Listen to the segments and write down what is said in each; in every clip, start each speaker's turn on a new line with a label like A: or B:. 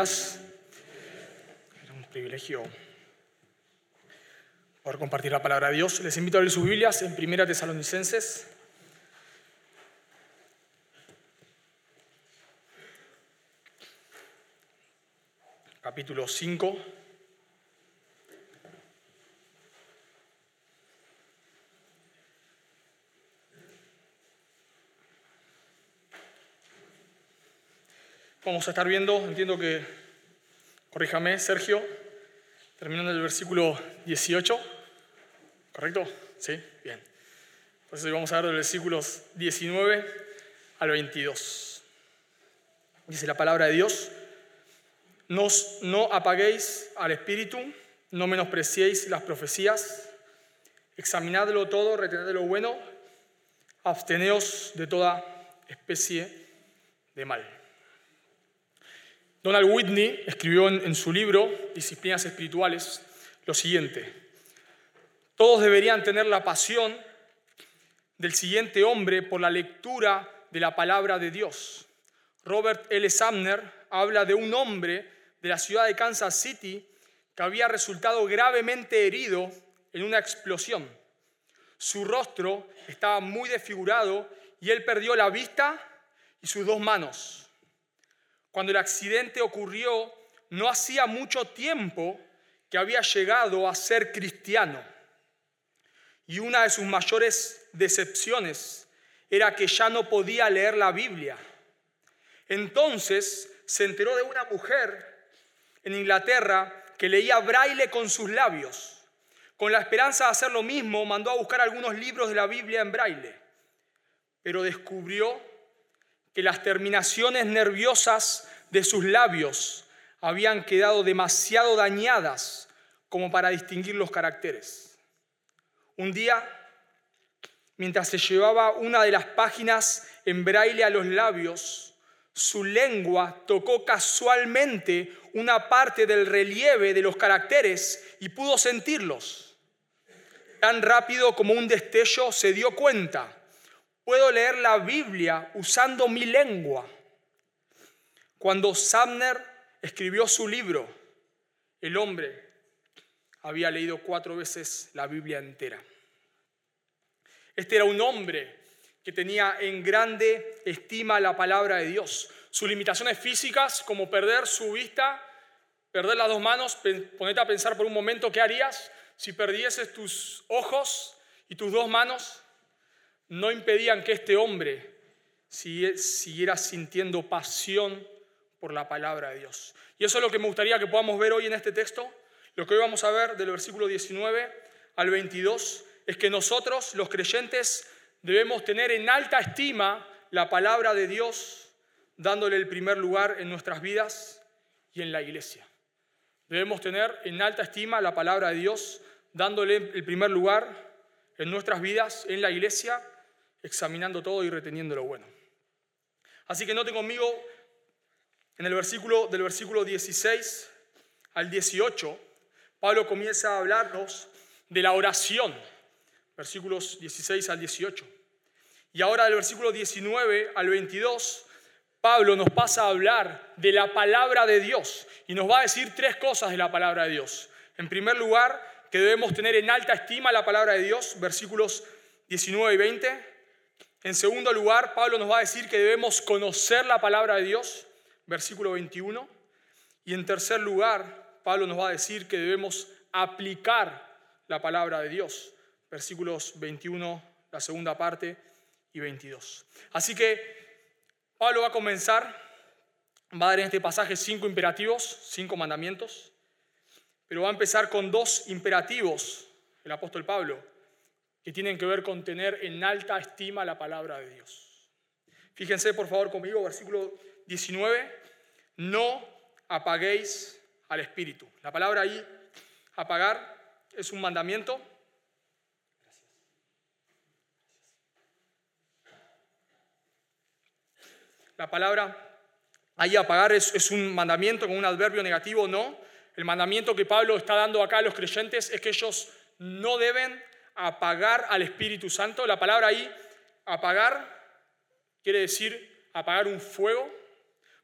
A: Es un privilegio poder compartir la palabra de Dios. Les invito a leer sus Biblias en Primera Tesalonicenses. Capítulo 5. Vamos a estar viendo, entiendo que, corríjame, Sergio, terminando el versículo 18. ¿Correcto? Sí, bien. Entonces hoy vamos a ver los versículos 19 al 22. Dice la palabra de Dios, no apaguéis al espíritu, no menospreciéis las profecías, examinadlo todo, retened lo bueno, absteneos de toda especie de mal. Donald Whitney escribió en, su libro Disciplinas Espirituales lo siguiente. Todos deberían tener la pasión del siguiente hombre por la lectura de la palabra de Dios. Robert L. Sumner habla de un hombre de la ciudad de Kansas City que había resultado gravemente herido en una explosión. Su rostro estaba muy desfigurado y él perdió la vista y sus dos manos. Cuando el accidente ocurrió, no hacía mucho tiempo que había llegado a ser cristiano. Y una de sus mayores decepciones era que ya no podía leer la Biblia. Entonces se enteró de una mujer en Inglaterra que leía braille con sus labios. Con la esperanza de hacer lo mismo, mandó a buscar algunos libros de la Biblia en braille. Pero descubrió que las terminaciones nerviosas de sus labios habían quedado demasiado dañadas como para distinguir los caracteres. Un día, mientras se llevaba una de las páginas en braille a los labios, su lengua tocó casualmente una parte del relieve de los caracteres y pudo sentirlos. Tan rápido como un destello se dio cuenta Puedo leer la Biblia usando mi lengua. Cuando Sumner escribió su libro, el hombre había leído cuatro veces la Biblia entera. Este era un hombre que tenía en grande estima la palabra de Dios. Sus limitaciones físicas, como perder su vista, perder las dos manos, ponete a pensar por un momento qué harías si perdieses tus ojos y tus dos manos no impedían que este hombre siguiera sintiendo pasión por la palabra de Dios. Y eso es lo que me gustaría que podamos ver hoy en este texto. Lo que hoy vamos a ver del versículo 19 al 22 es que nosotros, los creyentes, debemos tener en alta estima la palabra de Dios, dándole el primer lugar en nuestras vidas y en la iglesia. Debemos tener en alta estima la palabra de Dios, dándole el primer lugar en nuestras vidas, en la iglesia examinando todo y reteniendo lo bueno. Así que noten conmigo en el versículo del versículo 16 al 18, Pablo comienza a hablarnos de la oración, versículos 16 al 18. Y ahora del versículo 19 al 22, Pablo nos pasa a hablar de la palabra de Dios y nos va a decir tres cosas de la palabra de Dios. En primer lugar, que debemos tener en alta estima la palabra de Dios, versículos 19 y 20. En segundo lugar, Pablo nos va a decir que debemos conocer la palabra de Dios, versículo 21. Y en tercer lugar, Pablo nos va a decir que debemos aplicar la palabra de Dios, versículos 21, la segunda parte, y 22. Así que Pablo va a comenzar, va a dar en este pasaje cinco imperativos, cinco mandamientos, pero va a empezar con dos imperativos, el apóstol Pablo que tienen que ver con tener en alta estima la palabra de Dios. Fíjense por favor conmigo, versículo 19, no apaguéis al espíritu. La palabra ahí, apagar, es un mandamiento. La palabra ahí apagar es, es un mandamiento con un adverbio negativo, no. El mandamiento que Pablo está dando acá a los creyentes es que ellos no deben apagar al Espíritu Santo. La palabra ahí, apagar, quiere decir apagar un fuego.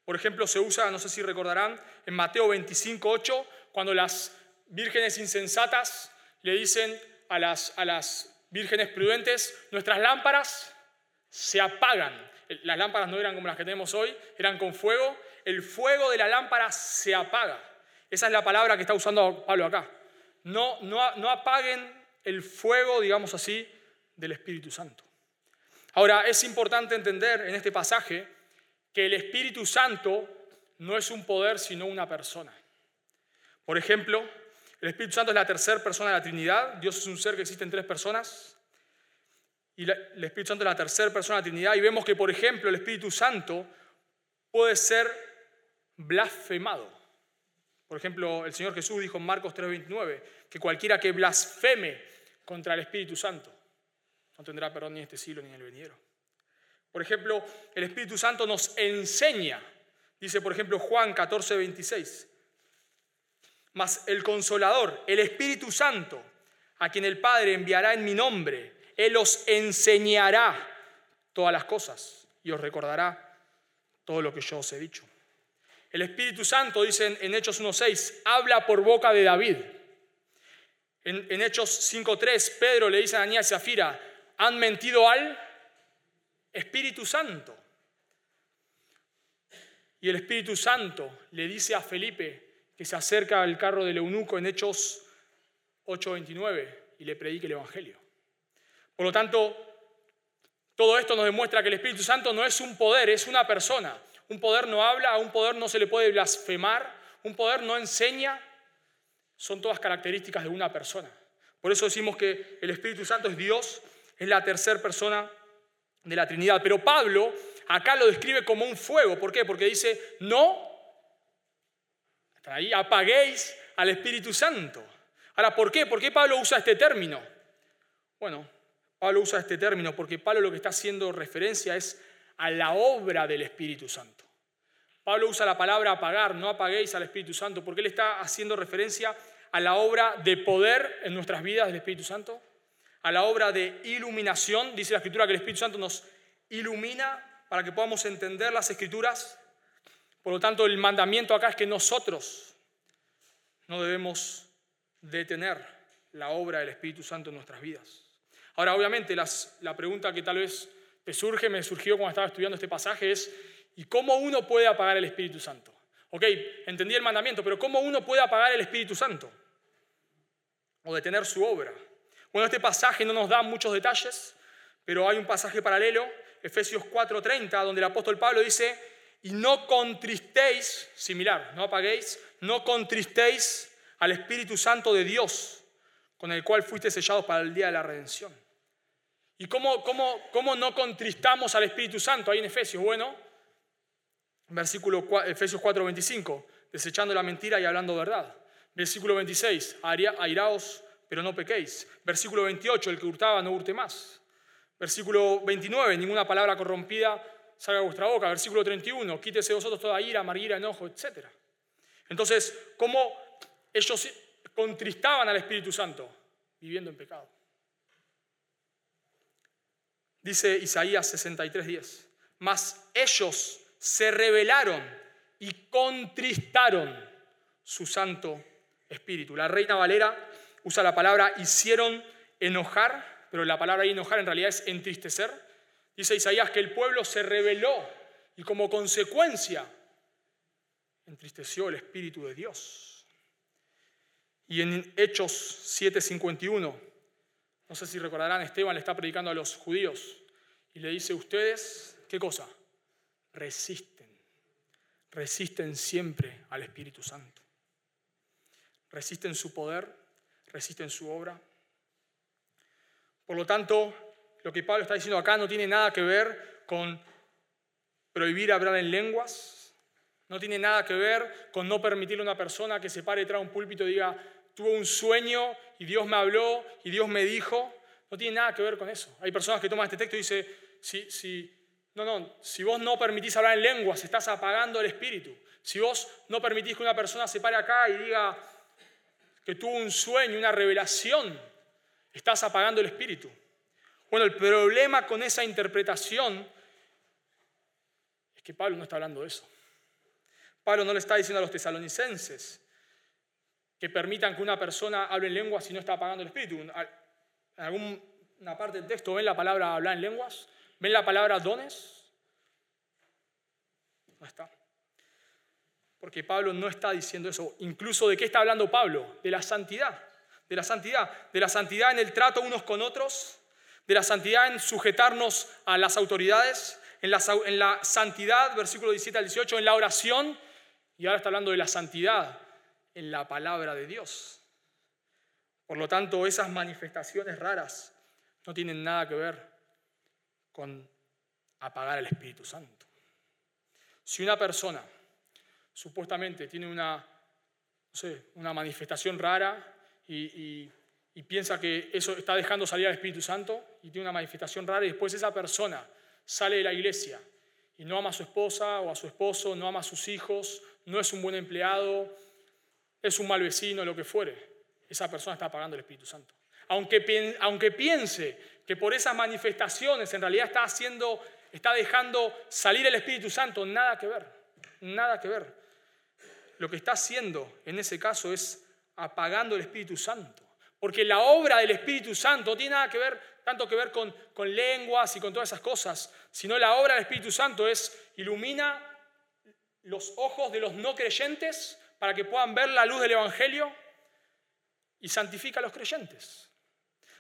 A: Por ejemplo, se usa, no sé si recordarán, en Mateo 25, 8, cuando las vírgenes insensatas le dicen a las, a las vírgenes prudentes, nuestras lámparas se apagan. Las lámparas no eran como las que tenemos hoy, eran con fuego. El fuego de la lámpara se apaga. Esa es la palabra que está usando Pablo acá. No, no, no apaguen el fuego, digamos así, del Espíritu Santo. Ahora, es importante entender en este pasaje que el Espíritu Santo no es un poder, sino una persona. Por ejemplo, el Espíritu Santo es la tercera persona de la Trinidad. Dios es un ser que existe en tres personas. Y el Espíritu Santo es la tercera persona de la Trinidad. Y vemos que, por ejemplo, el Espíritu Santo puede ser blasfemado. Por ejemplo, el Señor Jesús dijo en Marcos 3:29 que cualquiera que blasfeme contra el Espíritu Santo no tendrá perdón ni en este siglo ni en el venidero. Por ejemplo, el Espíritu Santo nos enseña, dice por ejemplo Juan 14:26, mas el consolador, el Espíritu Santo, a quien el Padre enviará en mi nombre, Él os enseñará todas las cosas y os recordará todo lo que yo os he dicho. El Espíritu Santo, dicen en Hechos 1.6, habla por boca de David. En, Hechos 5.3, Pedro le dice a Anías y Zafira, han mentido al Espíritu Santo. Y el Espíritu Santo le dice a Felipe que se acerca al carro del eunuco en Hechos 8:29 y le predique el Evangelio. Por lo tanto, todo esto nos demuestra que el Espíritu Santo no es un poder, es una persona. Un poder no habla, a un poder no se le puede blasfemar, un poder no enseña. Son todas características de una persona. Por eso decimos que el Espíritu Santo es Dios, es la tercera persona de la Trinidad. Pero Pablo acá lo describe como un fuego. ¿Por qué? Porque dice, no, ahí apaguéis al Espíritu Santo. Ahora, ¿por qué? ¿Por qué Pablo usa este término? Bueno, Pablo usa este término porque Pablo lo que está haciendo referencia es a la obra del Espíritu Santo. Pablo usa la palabra apagar, no apaguéis al Espíritu Santo, porque él está haciendo referencia a la obra de poder en nuestras vidas del Espíritu Santo, a la obra de iluminación. Dice la Escritura que el Espíritu Santo nos ilumina para que podamos entender las Escrituras. Por lo tanto, el mandamiento acá es que nosotros no debemos detener la obra del Espíritu Santo en nuestras vidas. Ahora, obviamente, la pregunta que tal vez te surge, me surgió cuando estaba estudiando este pasaje es, ¿y cómo uno puede apagar el Espíritu Santo? Ok, entendí el mandamiento, pero ¿cómo uno puede apagar el Espíritu Santo? O detener su obra. Bueno, este pasaje no nos da muchos detalles, pero hay un pasaje paralelo, Efesios 4:30, donde el apóstol Pablo dice, y no contristéis, similar, no apaguéis, no contristéis al Espíritu Santo de Dios, con el cual fuiste sellados para el día de la redención. ¿Y cómo, cómo, cómo no contristamos al Espíritu Santo ahí en Efesios? Bueno, versículo Efesios 4:25, desechando la mentira y hablando verdad. Versículo 26, airaos, pero no pequéis. Versículo 28, el que hurtaba no hurte más. Versículo 29, ninguna palabra corrompida salga de vuestra boca. Versículo 31, quítese vosotros toda ira, amargura, enojo, etc. Entonces, ¿cómo ellos contristaban al Espíritu Santo? Viviendo en pecado. Dice Isaías 63:10, mas ellos se rebelaron y contristaron su Santo Espíritu. La Reina Valera usa la palabra hicieron enojar, pero la palabra enojar en realidad es entristecer. Dice Isaías que el pueblo se rebeló y como consecuencia entristeció el Espíritu de Dios. Y en Hechos 7:51 no sé si recordarán, Esteban le está predicando a los judíos y le dice, ustedes, ¿qué cosa? Resisten. Resisten siempre al Espíritu Santo. Resisten su poder, resisten su obra. Por lo tanto, lo que Pablo está diciendo acá no tiene nada que ver con prohibir hablar en lenguas, no tiene nada que ver con no permitirle a una persona que se pare detrás de un púlpito y diga, tuve un sueño y Dios me habló y Dios me dijo. No tiene nada que ver con eso. Hay personas que toman este texto y dicen, si, si, no, no, si vos no permitís hablar en lenguas, estás apagando el espíritu. Si vos no permitís que una persona se pare acá y diga que tuvo un sueño, una revelación, estás apagando el espíritu. Bueno, el problema con esa interpretación es que Pablo no está hablando de eso. Pablo no le está diciendo a los tesalonicenses que permitan que una persona hable en lenguas si no está apagando el espíritu. En alguna parte del texto ven la palabra hablar en lenguas, ven la palabra dones. No está. Porque Pablo no está diciendo eso. Incluso de qué está hablando Pablo? De la santidad. De la santidad. De la santidad en el trato unos con otros. De la santidad en sujetarnos a las autoridades. En la, santidad, versículo 17 al 18, en la oración. Y ahora está hablando de la santidad en la palabra de Dios. Por lo tanto, esas manifestaciones raras no tienen nada que ver con apagar el Espíritu Santo. Si una persona supuestamente tiene una, una manifestación rara y, piensa que eso está dejando salir al Espíritu Santo y tiene una manifestación rara y después esa persona sale de la iglesia y no ama a su esposa o a su esposo, no ama a sus hijos, no es un buen empleado, es un mal vecino, lo que fuere, esa persona está apagando el Espíritu Santo. Aunque, aunque piense que por esas manifestaciones en realidad está haciendo, está dejando salir el Espíritu Santo, nada que ver, nada que ver. Lo que está haciendo en ese caso es apagando el Espíritu Santo. Porque la obra del Espíritu Santo no tiene nada que ver, tanto que ver con, con lenguas y con todas esas cosas, sino la obra del Espíritu Santo es ilumina los ojos de los no creyentes para que puedan ver la luz del Evangelio y santifica a los creyentes.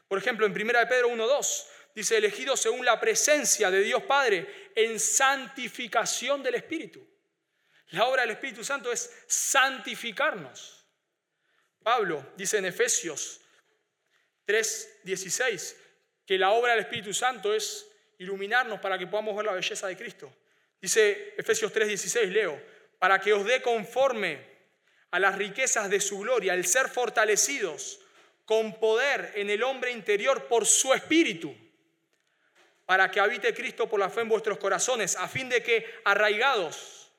A: Por ejemplo, en 1 Pedro 1.2 dice, elegido según la presencia de Dios Padre en santificación del Espíritu. La obra del Espíritu Santo es santificarnos. Pablo dice en Efesios 3.16 que la obra del Espíritu Santo es iluminarnos para que podamos ver la belleza de Cristo. Dice Efesios 3.16, leo, para que os dé conforme a las riquezas de su gloria, el ser fortalecidos con poder en el hombre interior por su espíritu, para que habite Cristo por la fe en vuestros corazones, a fin de que arraigados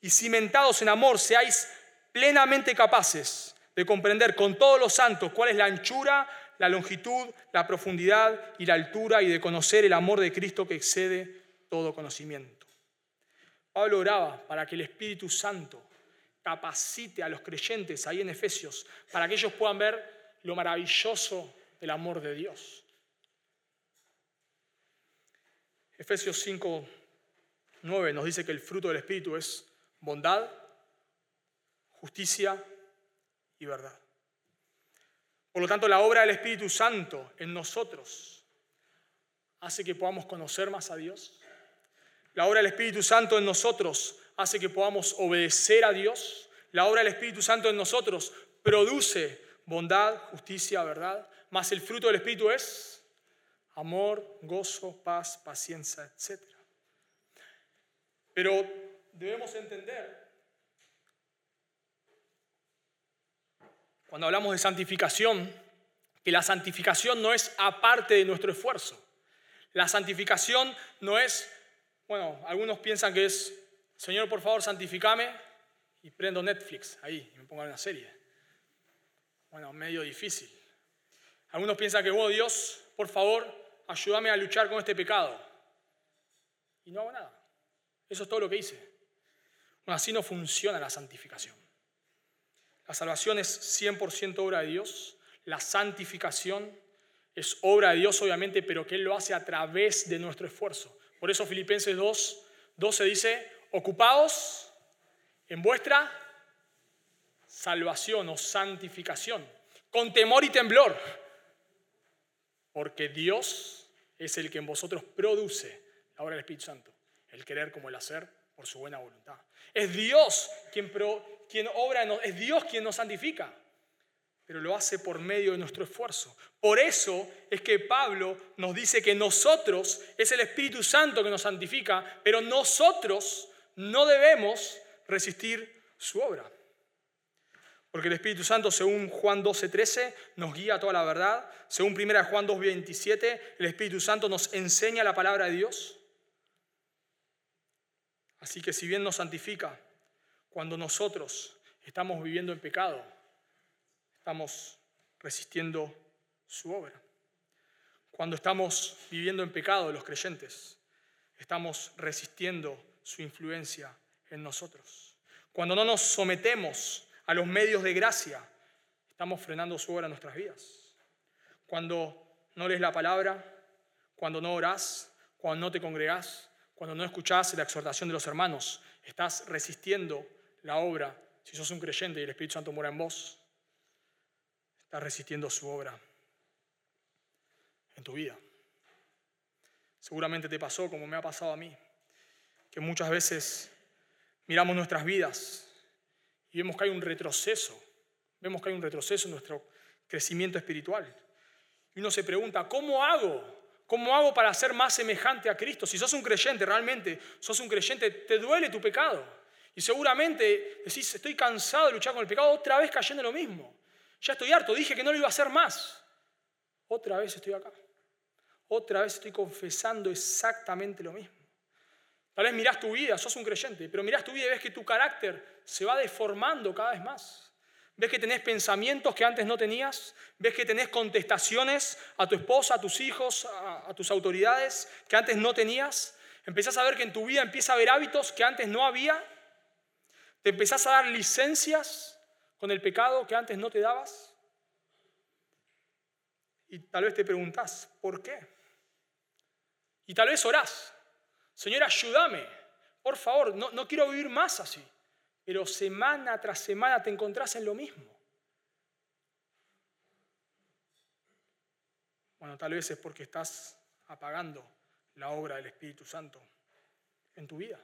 A: y cimentados en amor seáis plenamente capaces de comprender con todos los santos cuál es la anchura, la longitud, la profundidad y la altura y de conocer el amor de Cristo que excede todo conocimiento. Pablo oraba para que el Espíritu Santo capacite a los creyentes ahí en Efesios para que ellos puedan ver lo maravilloso del amor de Dios. Efesios 5, 9 nos dice que el fruto del Espíritu es bondad, justicia y verdad. Por lo tanto, la obra del Espíritu Santo en nosotros hace que podamos conocer más a Dios. La obra del Espíritu Santo en nosotros hace que podamos obedecer a Dios. La obra del Espíritu Santo en nosotros produce bondad, justicia, verdad. Más el fruto del Espíritu es amor, gozo, paz, paciencia, etc. Pero debemos entender, cuando hablamos de santificación, que la santificación no es aparte de nuestro esfuerzo. La santificación no es, bueno, algunos piensan que es Señor, por favor, santificame y prendo Netflix ahí y me pongo una serie. Bueno, medio difícil. Algunos piensan que, oh Dios, por favor, ayúdame a luchar con este pecado. Y no hago nada. Eso es todo lo que hice. Así no funciona la santificación. La salvación es 100% obra de Dios. La santificación es obra de Dios, obviamente, pero que Él lo hace a través de nuestro esfuerzo. Por eso Filipenses 2, 12 dice, ocupados en vuestra salvación o santificación, con temor y temblor, porque Dios es el que en vosotros produce la obra del Espíritu Santo, el querer como el hacer por su buena voluntad. Es Dios quien, es Dios quien nos santifica, pero lo hace por medio de nuestro esfuerzo. Por eso es que Pablo nos dice que nosotros, es el Espíritu Santo que nos santifica, pero nosotros no debemos resistir su obra. Porque el Espíritu Santo, según Juan 12:13, nos guía a toda la verdad. Según 1 Juan 2:27, el Espíritu Santo nos enseña la palabra de Dios. Así que si bien nos santifica, cuando nosotros estamos viviendo en pecado, estamos resistiendo su obra. Cuando estamos viviendo en pecado, los creyentes, estamos resistiendo su influencia en nosotros. cuando no nos sometemos a los medios de gracia, estamos frenando su obra en nuestras vidas. Cuando no lees la palabra, cuando no orás, cuando no te congregás, cuando no escuchás la exhortación de los hermanos, estás resistiendo la obra. Si sos un creyente y el Espíritu Santo mora en vos, estás resistiendo su obra en tu vida. Seguramente te pasó como me ha pasado a mí, que muchas veces miramos nuestras vidas y vemos que hay un retroceso, vemos que hay un retroceso en nuestro crecimiento espiritual. Y uno se pregunta, ¿cómo hago? ¿Cómo hago para ser más semejante a Cristo? Si sos un creyente, realmente sos un creyente, te duele tu pecado. Y seguramente decís, estoy cansado de luchar con el pecado, otra vez cayendo en lo mismo. Ya estoy harto, dije que no lo iba a hacer más. Otra vez estoy acá. Otra vez estoy confesando exactamente lo mismo. Tal vez mirás tu vida, sos un creyente, pero mirás tu vida y ves que tu carácter se va deformando cada vez más. Ves que tenés pensamientos que antes no tenías, ves que tenés contestaciones a tu esposa, a tus hijos, a, tus autoridades que antes no tenías. Empezás a ver que en tu vida empieza a haber hábitos que antes no había. Te empezás a dar licencias con el pecado que antes no te dabas. Y tal vez te preguntás, ¿por qué? Y tal vez orás, Señor, ayúdame, por favor, no, no quiero vivir más así. Pero semana tras semana te encontrás en lo mismo. Bueno, tal vez es porque estás apagando la obra del Espíritu Santo en tu vida.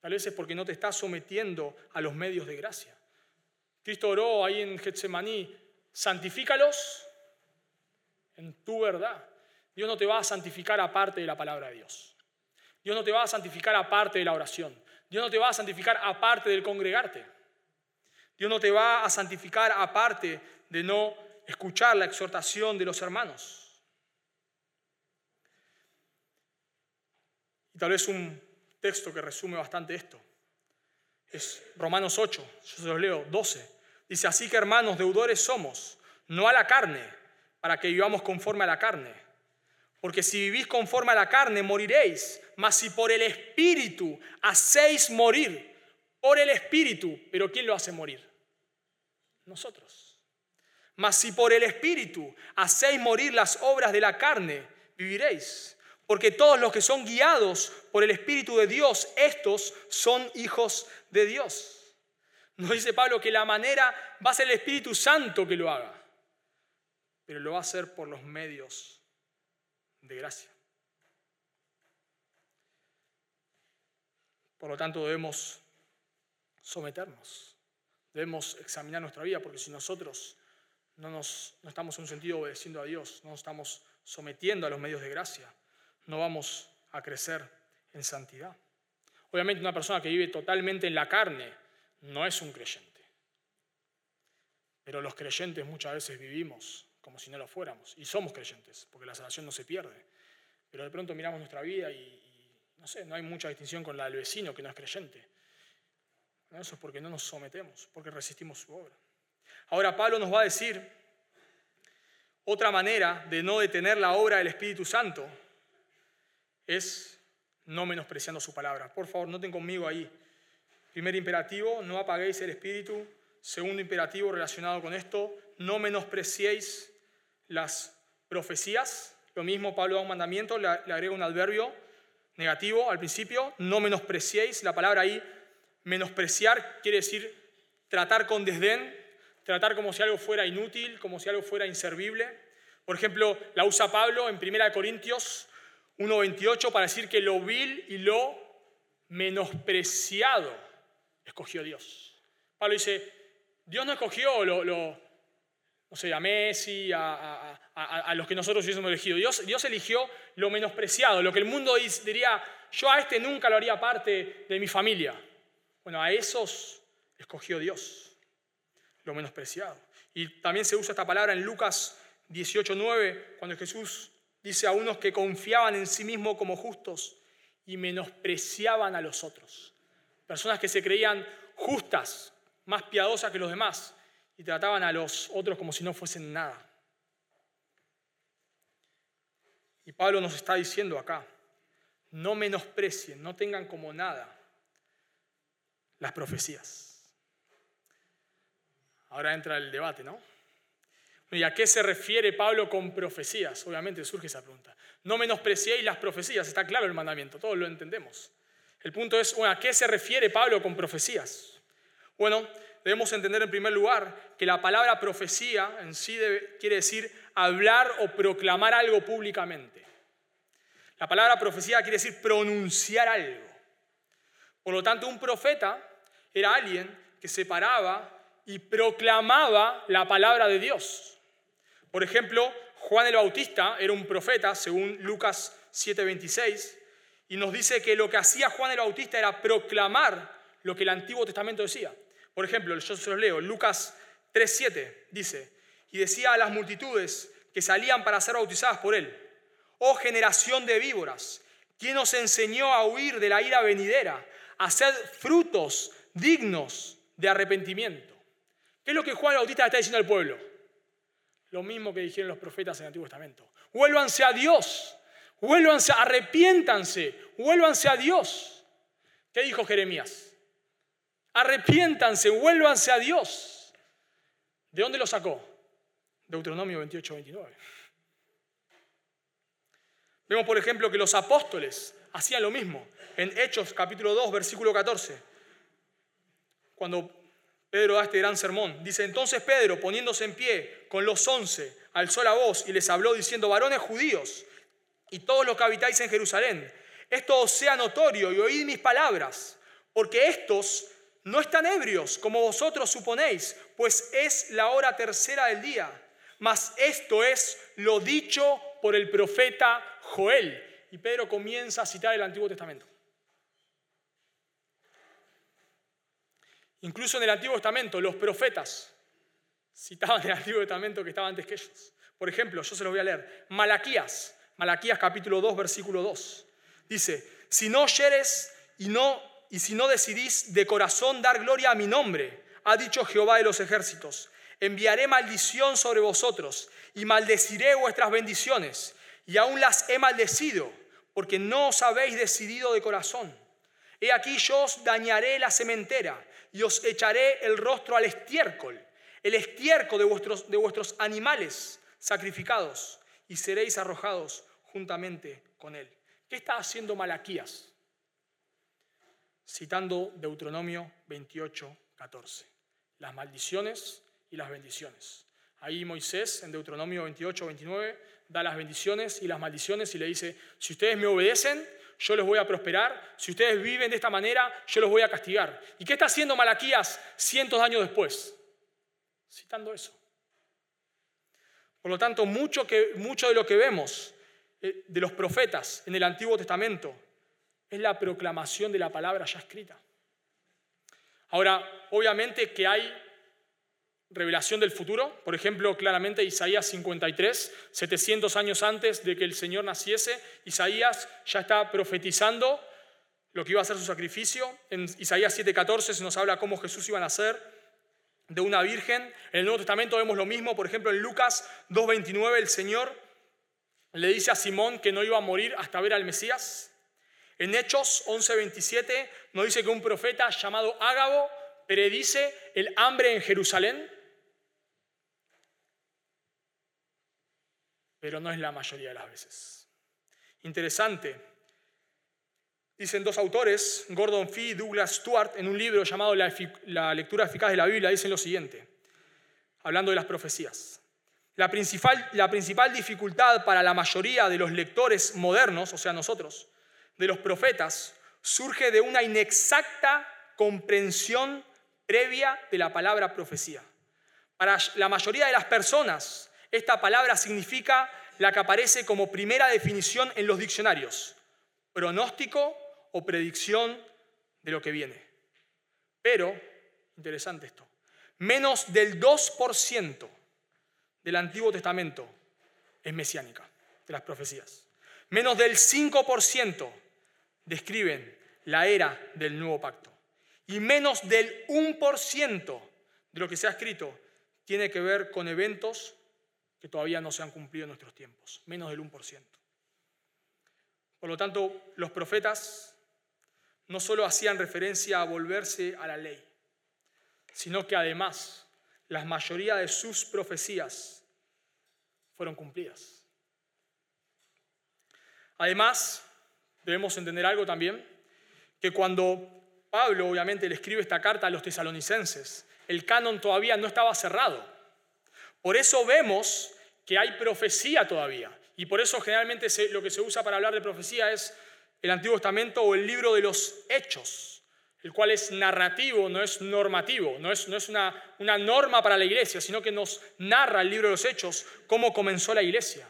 A: Tal vez es porque no te estás sometiendo a los medios de gracia. Cristo oró ahí en Getsemaní, santifícalos en tu verdad. Dios no te va a santificar aparte de la palabra de Dios. Dios no te va a santificar aparte de la oración. Dios no te va a santificar aparte del congregarte. Dios no te va a santificar aparte de no escuchar la exhortación de los hermanos. Y tal vez un texto que resume bastante esto es Romanos 8, yo se los leo, 12. Dice, así que hermanos, deudores somos, no a la carne, para que vivamos conforme a la carne porque si vivís conforme a la carne, moriréis. Mas si por el Espíritu hacéis morir, por el Espíritu, pero ¿quién lo hace morir? Nosotros. Mas si por el Espíritu hacéis morir las obras de la carne, viviréis. Porque todos los que son guiados por el Espíritu de Dios, estos son hijos de Dios. Nos dice Pablo que la manera va a ser el Espíritu Santo que lo haga, pero lo va a hacer por los medios de gracia. Por lo tanto, debemos someternos, debemos examinar nuestra vida, porque si nosotros no, nos, no estamos en un sentido obedeciendo a Dios, no nos estamos sometiendo a los medios de gracia, no vamos a crecer en santidad. Obviamente una persona que vive totalmente en la carne no es un creyente, pero los creyentes muchas veces vivimos como si no lo fuéramos. Y somos creyentes, porque la salvación no se pierde. Pero de pronto miramos nuestra vida y, no sé, no hay mucha distinción con la del vecino que no es creyente. Eso es porque no nos sometemos, porque resistimos su obra. Ahora Pablo nos va a decir otra manera de no detener la obra del Espíritu Santo es no menospreciando su palabra. Por favor, noten conmigo ahí. Primer imperativo, no apaguéis el Espíritu. Segundo imperativo relacionado con esto, no menospreciéis las profecías. Lo mismo Pablo da un mandamiento, le agrega un adverbio negativo al principio, no menospreciéis. La palabra ahí, menospreciar, quiere decir tratar con desdén, tratar como si algo fuera inútil, como si algo fuera inservible. Por ejemplo, la usa Pablo en 1 Corintios 1.28 para decir que lo vil y lo menospreciado escogió Dios. Pablo dice, Dios no escogió lo, no sé, a Messi, a, los que nosotros hubiésemos elegido. Dios, Dios eligió lo menospreciado, lo que el mundo diría, yo a este nunca lo haría parte de mi familia. Bueno, a esos escogió Dios, lo menospreciado. Y también se usa esta palabra en Lucas 18.9, cuando Jesús dice a unos que confiaban en sí mismos como justos y menospreciaban a los otros. Personas que se creían justas, más piadosas que los demás, y trataban a los otros como si no fuesen nada. Y Pablo nos está diciendo acá, no menosprecien, no tengan como nada las profecías. Ahora entra el debate, ¿no? ¿Y a qué se refiere Pablo con profecías? Obviamente surge esa pregunta. No menospreciéis las profecías, está claro el mandamiento, todos lo entendemos. El punto es, ¿a qué se refiere Pablo con profecías? Bueno, debemos entender en primer lugar que la palabra profecía en sí quiere decir hablar o proclamar algo públicamente. La palabra profecía quiere decir pronunciar algo. Por lo tanto, un profeta era alguien que se paraba y proclamaba la palabra de Dios. Por ejemplo, Juan el Bautista era un profeta, según Lucas 7:26, y nos dice que lo que hacía Juan el Bautista era proclamar lo que el Antiguo Testamento decía. Por ejemplo, yo se los leo, Lucas 3:7 dice, y decía a las multitudes que salían para ser bautizadas por él, oh generación de víboras, ¿quién os enseñó a huir de la ira venidera, a hacer frutos dignos de arrepentimiento? ¿Qué es lo que Juan Bautista está diciendo al pueblo? Lo mismo que dijeron los profetas en el Antiguo Testamento. Vuélvanse a Dios, vuélvanse, arrepiéntanse, vuélvanse a Dios. ¿Qué dijo Jeremías? Arrepiéntanse, vuélvanse a Dios. ¿De dónde lo sacó? Deuteronomio 28, 29. Vemos, por ejemplo, que los apóstoles hacían lo mismo. En Hechos capítulo 2, versículo 14, cuando Pedro da este gran sermón, dice, entonces Pedro, poniéndose en pie con los once, alzó la voz y les habló diciendo, varones judíos y todos los que habitáis en Jerusalén, esto os sea notorio y oíd mis palabras, porque estos no están ebrios como vosotros suponéis, pues es la hora tercera del día. Mas esto es lo dicho por el profeta Joel. Y Pedro comienza a citar el Antiguo Testamento. Incluso en el Antiguo Testamento, los profetas citaban el Antiguo Testamento que estaba antes que ellos. Por ejemplo, yo se los voy a leer. Malaquías, Malaquías capítulo 2, versículo 2. Dice, si no oyeres y, no, y si no decidís de corazón dar gloria a mi nombre, ha dicho Jehová de los ejércitos, enviaré maldición sobre vosotros y maldeciré vuestras bendiciones y aún las he maldecido, porque no os habéis decidido de corazón. He aquí yo os dañaré la cementera y os echaré el rostro al estiércol, el estiércol de vuestros, de vuestros animales sacrificados, y seréis arrojados juntamente con él. ¿Qué está haciendo Malaquías? Citando Deuteronomio 28, 14. Las maldiciones y las bendiciones. Ahí Moisés, en Deuteronomio 28, 29, da las bendiciones y las maldiciones y le dice, si ustedes me obedecen, yo los voy a prosperar, si ustedes viven de esta manera, yo los voy a castigar. ¿Y qué está haciendo Malaquías cientos de años después? Citando eso. Por lo tanto, mucho, que, mucho de lo que vemos eh, de los profetas en el Antiguo Testamento es la proclamación de la palabra ya escrita. Ahora, obviamente que hay revelación del futuro. Por ejemplo, claramente Isaías 53, 700 años antes de que el Señor naciese, Isaías ya está profetizando lo que iba a ser su sacrificio. En Isaías 7:14 se nos habla cómo Jesús iba a nacer de una virgen. En el Nuevo Testamento vemos lo mismo. Por ejemplo, en Lucas 2:29 el Señor le dice a Simón que no iba a morir hasta ver al Mesías. En Hechos 11:27 nos dice que un profeta llamado Ágabo predice el hambre en Jerusalén. pero no es la mayoría de las veces. Interesante. Dicen dos autores, Gordon Fee y Douglas Stewart, en un libro llamado La, lectura eficaz de la Biblia, dicen lo siguiente, hablando de las profecías. Principal, la principal dificultad para la mayoría de los lectores modernos, o sea, nosotros, de los profetas, surge de una inexacta comprensión previa de la palabra profecía. Para la mayoría de las personas, esta palabra significa la que aparece como primera definición en los diccionarios, pronóstico o predicción de lo que viene. Pero, interesante esto, menos del 2% del Antiguo Testamento es mesiánica, de las profecías. Menos del 5% describen la era del nuevo pacto. Y menos del 1% de lo que se ha escrito tiene que ver con eventos que todavía no se han cumplido en nuestros tiempos, menos del 1%. Por lo tanto, los profetas no solo hacían referencia a volverse a la ley, sino que además la mayoría de sus profecías fueron cumplidas. Además, debemos entender algo también, que cuando Pablo obviamente le escribe esta carta a los tesalonicenses, el canon todavía no estaba cerrado. Por eso vemos que hay profecía todavía. Y por eso generalmente lo que se usa para hablar de profecía es el Antiguo Testamento o el libro de los hechos, el cual es narrativo, no es normativo, no es, una norma para la iglesia, sino que nos narra el libro de los hechos cómo comenzó la iglesia.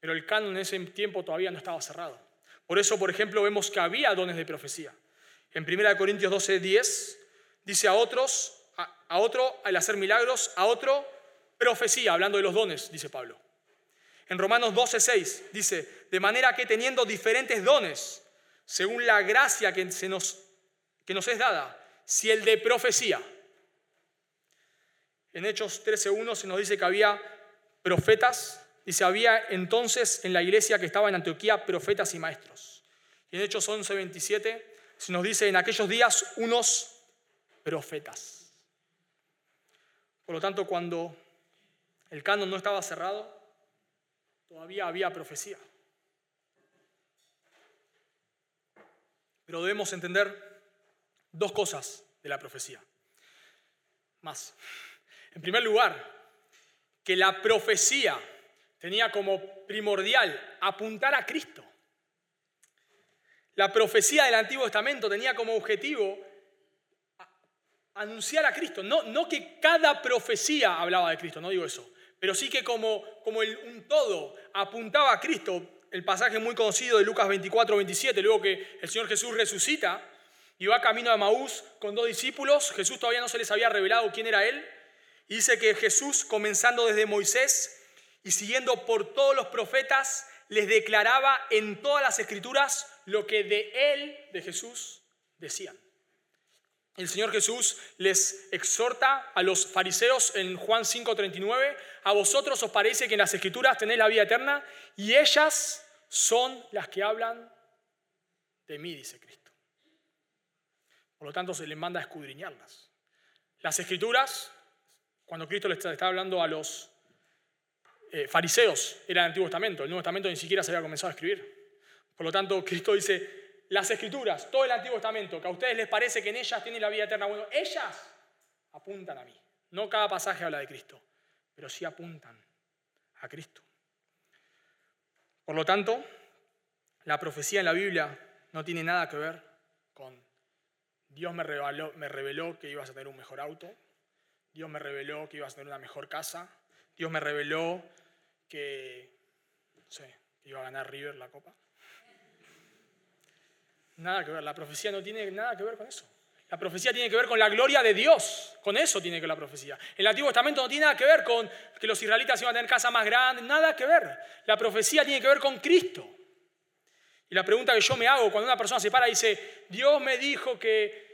A: Pero el canon en ese tiempo todavía no estaba cerrado. Por eso, por ejemplo, vemos que había dones de profecía. En 1 Corintios 12, 10 dice a otros, a, otro al hacer milagros, a otro profecía, hablando de los dones, dice Pablo. En Romanos 12, 6 dice, de manera que teniendo diferentes dones, según la gracia que, se nos, que nos es dada, si el de profecía. En Hechos 13.1 se nos dice que había profetas, dice, había entonces en la iglesia que estaba en Antioquía profetas y maestros. Y en Hechos 11.27 se nos dice en aquellos días unos profetas. Por lo tanto, cuando el canon no estaba cerrado, todavía había profecía. Pero debemos entender dos cosas de la profecía. Más. En primer lugar, que la profecía tenía como primordial apuntar a Cristo. La profecía del Antiguo Testamento tenía como objetivo anunciar a Cristo. No, no que cada profecía hablaba de Cristo, no digo eso, pero sí que como, como el, un todo apuntaba a Cristo. El pasaje muy conocido de Lucas 24, 27, luego que el Señor Jesús resucita y va camino a Maús con dos discípulos, Jesús todavía no se les había revelado quién era Él, y dice que Jesús, comenzando desde Moisés y siguiendo por todos los profetas, les declaraba en todas las escrituras lo que de él, de Jesús, decían. El Señor Jesús les exhorta a los fariseos en Juan 5:39, a vosotros os parece que en las escrituras tenéis la vida eterna y ellas son las que hablan de mí, dice Cristo. Por lo tanto, se les manda a escudriñarlas. Las escrituras, cuando Cristo les está hablando a los eh, fariseos, era el Antiguo Testamento, el Nuevo Testamento ni siquiera se había comenzado a escribir. Por lo tanto, Cristo dice, las escrituras, todo el Antiguo Testamento, que a ustedes les parece que en ellas tienen la vida eterna, bueno, ellas apuntan a mí. No cada pasaje habla de Cristo, pero sí apuntan a Cristo. Por lo tanto, la profecía en la Biblia no tiene nada que ver con Dios me reveló, me reveló que ibas a tener un mejor auto, Dios me reveló que ibas a tener una mejor casa, Dios me reveló que, iba a ganar River la copa. Nada que ver, la profecía no tiene nada que ver con eso. La profecía tiene que ver con la gloria de Dios, con eso tiene que ver la profecía. El Antiguo Testamento no tiene nada que ver con que los israelitas iban a tener casa más grande, nada que ver. La profecía tiene que ver con Cristo. Y la pregunta que yo me hago cuando una persona se para y dice, Dios me dijo que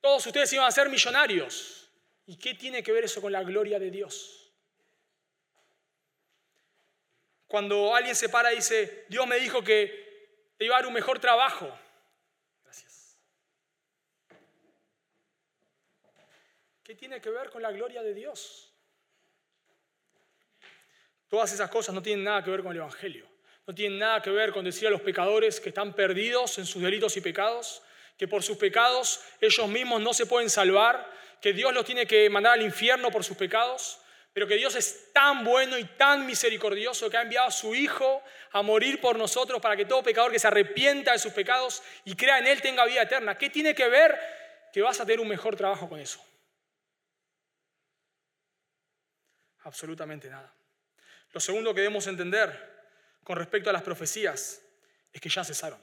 A: todos ustedes iban a ser millonarios. ¿Y qué tiene que ver eso con la gloria de Dios? Cuando alguien se para y dice, Dios me dijo que te iba a dar un mejor trabajo. Gracias. ¿Qué tiene que ver con la gloria de Dios? Todas esas cosas no tienen nada que ver con el Evangelio. No tienen nada que ver con decir a los pecadores que están perdidos en sus delitos y pecados, que por sus pecados ellos mismos no se pueden salvar, que Dios los tiene que mandar al infierno por sus pecados pero que Dios es tan bueno y tan misericordioso que ha enviado a su Hijo a morir por nosotros para que todo pecador que se arrepienta de sus pecados y crea en Él tenga vida eterna. ¿Qué tiene que ver que vas a tener un mejor trabajo con eso? Absolutamente nada. Lo segundo que debemos entender con respecto a las profecías es que ya cesaron.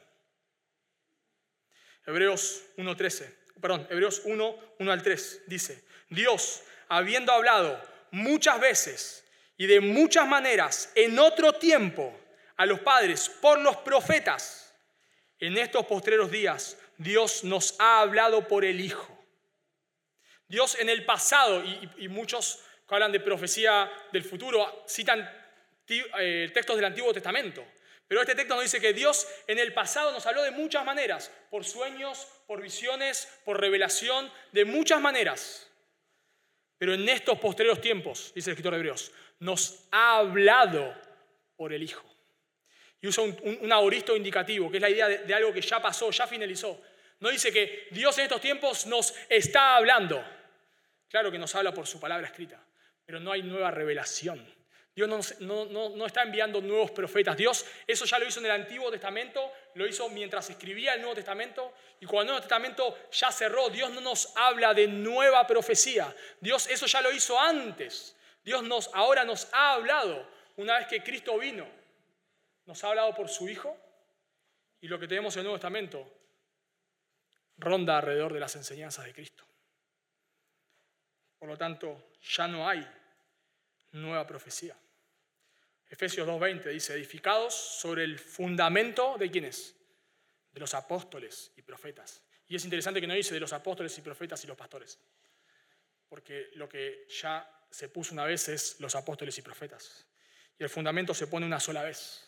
A: Hebreos 1.13, perdón, Hebreos 1, 1 al 3 dice, Dios, habiendo hablado muchas veces y de muchas maneras en otro tiempo a los padres por los profetas, en estos postreros días Dios nos ha hablado por el Hijo. Dios en el pasado, y, muchos que hablan de profecía del futuro citan eh, textos del Antiguo Testamento, pero este texto nos dice que Dios en el pasado nos habló de muchas maneras, por sueños, por visiones, por revelación, de muchas maneras. Pero en estos posteriores tiempos, dice el escritor de Hebreos, nos ha hablado por el Hijo. Y usa un, un, indicativo, que es la idea de, de algo que ya pasó, ya finalizó. No dice que Dios en estos tiempos nos está hablando. Claro que nos habla por su palabra escrita, pero no hay nueva revelación. Dios no, está enviando nuevos profetas. Dios eso ya lo hizo en el Antiguo Testamento, lo hizo mientras escribía el Nuevo Testamento. Y cuando el Nuevo Testamento ya cerró, Dios no nos habla de nueva profecía. Dios eso ya lo hizo antes. Dios nos, ahora nos ha hablado una vez que Cristo vino. Nos ha hablado por su Hijo. Y lo que tenemos en el Nuevo Testamento ronda alrededor de las enseñanzas de Cristo. Por lo tanto, ya no hay nueva profecía. Efesios 2.20 dice, edificados sobre el fundamento de quiénes? De los apóstoles y profetas. Y es interesante que no dice de los apóstoles y profetas y los pastores, porque lo que ya se puso una vez es los apóstoles y profetas. Y el fundamento se pone una sola vez.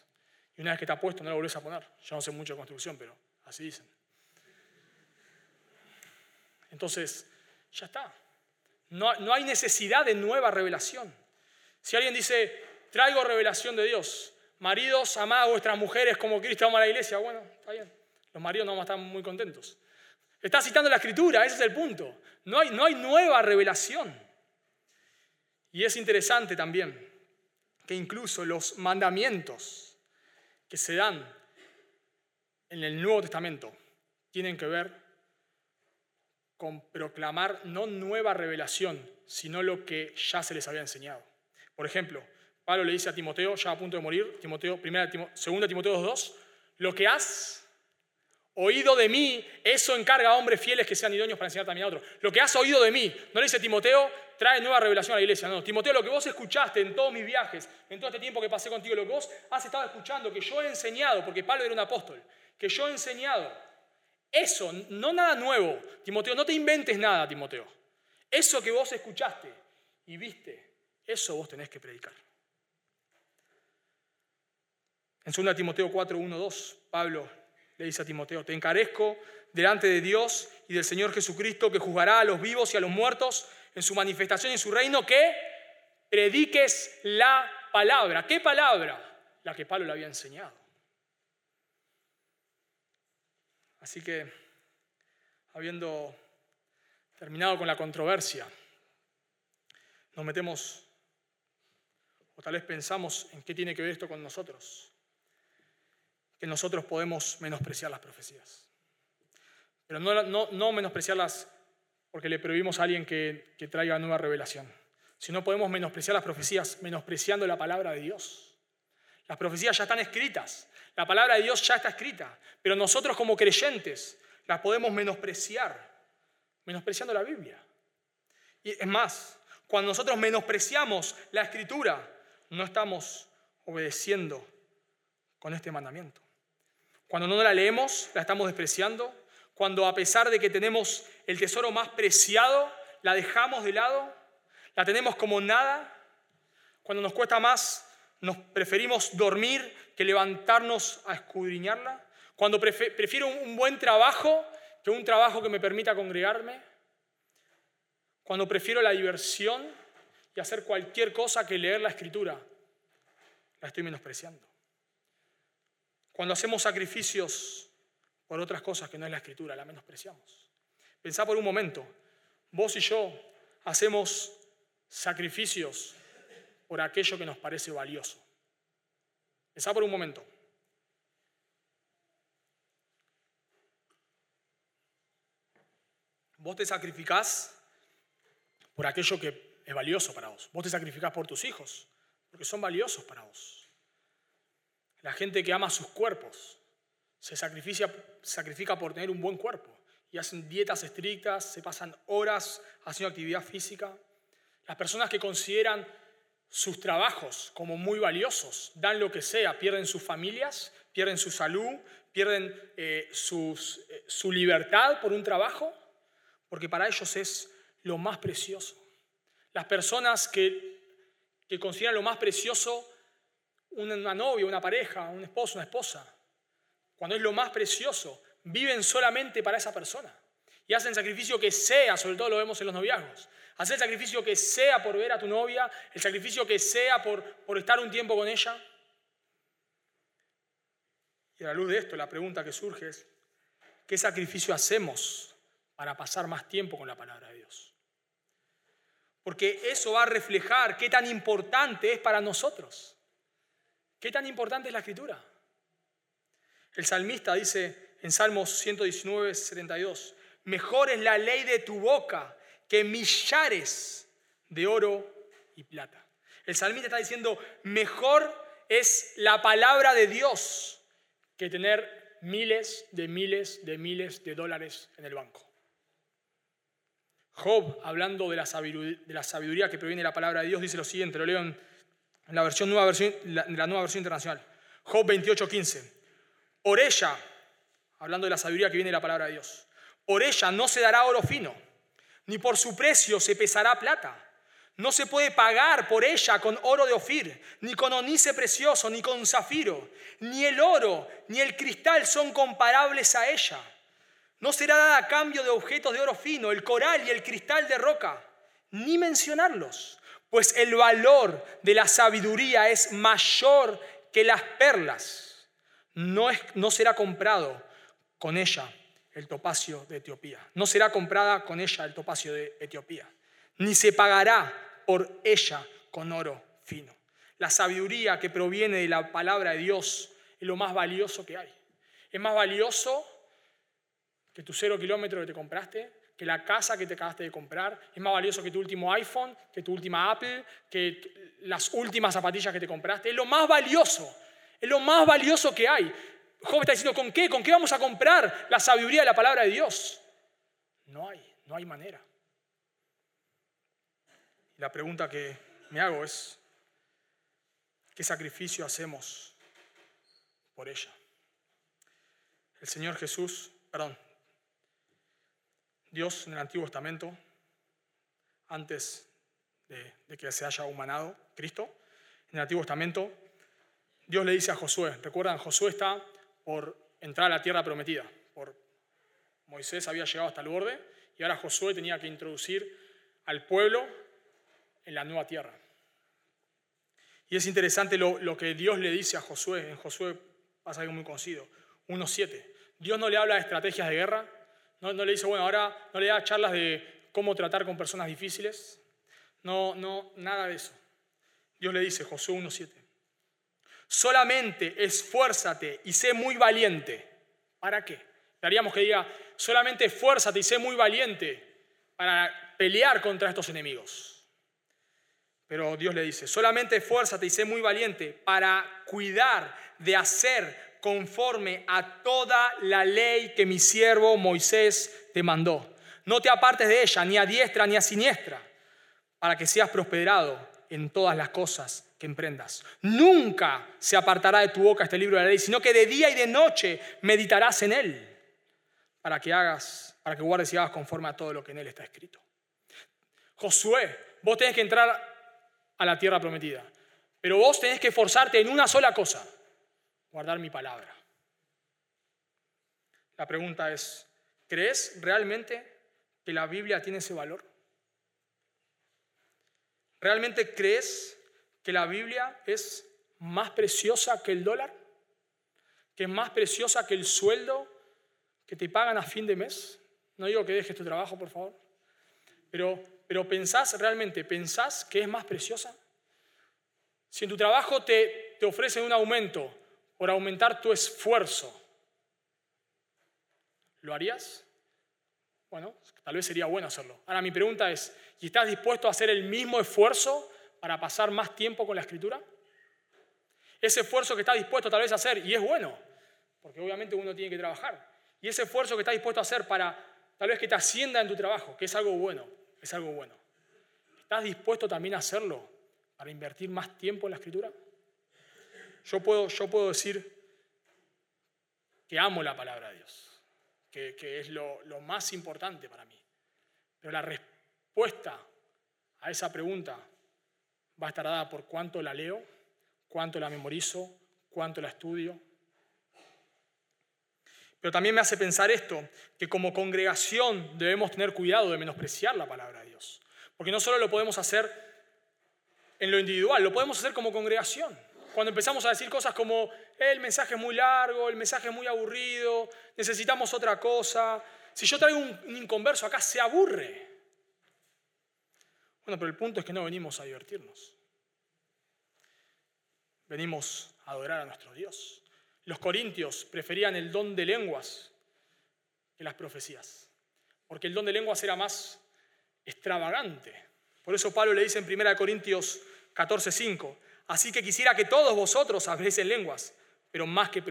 A: Y una vez que está puesto no lo volvés a poner. Yo no sé mucho de construcción, pero así dicen. Entonces, ya está. No, no hay necesidad de nueva revelación. Si alguien dice, traigo revelación de Dios, maridos, amad a vuestras mujeres como Cristo ama a la iglesia, bueno, está bien. Los maridos no van a estar muy contentos. Está citando la escritura, ese es el punto. No hay, no hay nueva revelación. Y es interesante también que incluso los mandamientos que se dan en el Nuevo Testamento tienen que ver con proclamar no nueva revelación, sino lo que ya se les había enseñado. Por ejemplo, Pablo le dice a Timoteo, ya a punto de morir, Timoteo, primera, segunda Timoteo 2.2, lo que has oído de mí, eso encarga a hombres fieles que sean idóneos para enseñar también a otros. Lo que has oído de mí, no le dice Timoteo, trae nueva revelación a la iglesia. No, Timoteo, lo que vos escuchaste en todos mis viajes, en todo este tiempo que pasé contigo, lo que vos has estado escuchando, que yo he enseñado, porque Pablo era un apóstol, que yo he enseñado, eso, no nada nuevo, Timoteo, no te inventes nada, Timoteo. Eso que vos escuchaste y viste, eso vos tenés que predicar. En 2 Timoteo 4, 1, 2, Pablo le dice a Timoteo, te encarezco delante de Dios y del Señor Jesucristo que juzgará a los vivos y a los muertos en su manifestación y en su reino, que prediques la palabra. ¿Qué palabra? La que Pablo le había enseñado. Así que, habiendo terminado con la controversia, nos metemos o tal vez pensamos en qué tiene que ver esto con nosotros. Que nosotros podemos menospreciar las profecías. Pero no, no, no menospreciarlas porque le prohibimos a alguien que, que traiga nueva revelación. Sino podemos menospreciar las profecías menospreciando la palabra de Dios. Las profecías ya están escritas. La palabra de Dios ya está escrita. Pero nosotros como creyentes las podemos menospreciar. Menospreciando la Biblia. Y es más, cuando nosotros menospreciamos la escritura, no estamos obedeciendo con este mandamiento. Cuando no la leemos, la estamos despreciando. Cuando a pesar de que tenemos el tesoro más preciado, la dejamos de lado, la tenemos como nada. Cuando nos cuesta más, nos preferimos dormir que levantarnos a escudriñarla. Cuando prefiero un buen trabajo que un trabajo que me permita congregarme. Cuando prefiero la diversión y hacer cualquier cosa que leer la escritura, la estoy menospreciando. Cuando hacemos sacrificios por otras cosas que no es la escritura, la menospreciamos. Pensá por un momento, vos y yo hacemos sacrificios por aquello que nos parece valioso. Pensá por un momento. Vos te sacrificás por aquello que es valioso para vos. Vos te sacrificás por tus hijos, porque son valiosos para vos. La gente que ama sus cuerpos se sacrifica, sacrifica por tener un buen cuerpo y hacen dietas estrictas, se pasan horas haciendo actividad física. Las personas que consideran sus trabajos como muy valiosos, dan lo que sea, pierden sus familias, pierden su salud, pierden eh, eh, su libertad por un trabajo, porque para ellos es lo más precioso. Las personas que, consideran lo más precioso una novia, una pareja, un esposo, una esposa, cuando es lo más precioso, viven solamente para esa persona y hacen sacrificio que sea, sobre todo lo vemos en los noviazgos, Haz el sacrificio que sea por ver a tu novia, el sacrificio que sea por estar un tiempo con ella. Y a la luz de esto, la pregunta que surge es, ¿qué sacrificio hacemos para pasar más tiempo con la palabra de Dios? Porque eso va a reflejar qué tan importante es para nosotros. ¿Qué tan importante es la escritura? El salmista dice en Salmos 119, 72, mejor es la ley de tu boca que millares de oro y plata. El salmista está diciendo, mejor es la palabra de Dios que tener miles de miles de miles de dólares en el banco. Job, hablando de la sabiduría, que proviene de la palabra de Dios, dice lo siguiente, lo leo en la, nueva versión, la, nueva versión internacional. Job 28:15. Por ella, hablando de la sabiduría que viene de la palabra de Dios, por ella no se dará oro fino, ni por su precio se pesará plata. No se puede pagar por ella con oro de Ofir, ni con onice precioso, ni con zafiro. Ni el oro, ni el cristal son comparables a ella. No será dada a cambio de objetos de oro fino, el coral y el cristal de roca, ni mencionarlos, pues el valor de la sabiduría es mayor que las perlas. No, es, no será comprado con ella el topacio de Etiopía. No será comprada con ella el topacio de Etiopía, ni se pagará por ella con oro fino. La sabiduría que proviene de la palabra de Dios es lo más valioso que hay. Es más valioso que tu cero kilómetro que te compraste, que la casa que te acabaste de comprar. Es más valioso que tu último iPhone, que tu última Apple, que las últimas zapatillas que te compraste. Es lo más valioso. Es lo más valioso que hay. Job está diciendo, ¿con qué? ¿Con qué vamos a comprar la sabiduría de la palabra de Dios? No hay, no hay manera. la pregunta que me hago es, ¿qué sacrificio hacemos por ella? El Señor Jesús, perdón, Dios en el Antiguo Testamento, antes de, que se haya humanado Cristo, en el Antiguo Testamento, Dios le dice a Josué, recuerdan, Josué está por entrar a la tierra prometida. Por Moisés había llegado hasta el borde y ahora Josué tenía que introducir al pueblo en la nueva tierra. Y es interesante lo, que Dios le dice a Josué. En Josué pasa algo muy conocido. 1.7. Dios no le habla de estrategias de guerra. No, le dice, bueno, ahora no le da charlas de cómo tratar con personas difíciles. No, no, nada de eso. Dios le dice, Josué 1.7. Solamente esfuérzate y sé muy valiente. ¿Para qué? Daríamos que diga, solamente esfuérzate y sé muy valiente para pelear contra estos enemigos. Pero Dios le dice, solamente esfuérzate y sé muy valiente para cuidar de hacer conforme a toda la ley que mi siervo Moisés te mandó. No te apartes de ella, ni a diestra ni a siniestra, para que seas prosperado en todas las cosas que emprendas. Nunca se apartará de tu boca este libro de la ley, sino que de día y de noche meditarás en él para que hagas, para que guardes y hagas conforme a todo lo que en él está escrito. Josué, vos tenés que entrar a la tierra prometida, pero vos tenés que esforzarte en una sola cosa, guardar mi palabra. La pregunta es, ¿crees realmente que la Biblia tiene ese valor? ¿Realmente crees que la Biblia es más preciosa que el dólar? ¿Que es más preciosa que el sueldo que te pagan a fin de mes? No digo que dejes tu trabajo, por favor. Pero, pero pensás realmente, pensás que es más preciosa. Si en tu trabajo te, te ofrecen un aumento por aumentar tu esfuerzo, ¿lo harías? Bueno, tal vez sería bueno hacerlo. Ahora mi pregunta es, ¿y estás dispuesto a hacer el mismo esfuerzo para pasar más tiempo con la escritura? Ese esfuerzo que estás dispuesto tal vez a hacer, y es bueno, porque obviamente uno tiene que trabajar, y ese esfuerzo que estás dispuesto a hacer para tal vez que te ascienda en tu trabajo, que es algo bueno, es algo bueno. ¿Estás dispuesto también a hacerlo para invertir más tiempo en la escritura? Yo puedo, yo puedo decir que amo la palabra de Dios que, es lo, lo más importante para mí. Pero la respuesta a esa pregunta va a estar dada por cuánto la leo, cuánto la memorizo, cuánto la estudio. Pero también me hace pensar esto, que como congregación debemos tener cuidado de menospreciar la palabra de Dios. Porque no solo lo podemos hacer en lo individual, lo podemos hacer como congregación. Cuando empezamos a decir cosas como, el mensaje es muy largo, el mensaje es muy aburrido, necesitamos otra cosa. Si yo traigo un inconverso acá, se aburre. Bueno, pero el punto es que no venimos a divertirnos. Venimos a adorar a nuestro Dios. Los corintios preferían el don de lenguas que las profecías, porque el don de lenguas era más extravagante. Por eso Pablo le dice en 1 Corintios 14:5, así que quisiera que todos vosotros habléis en lenguas, pero más que,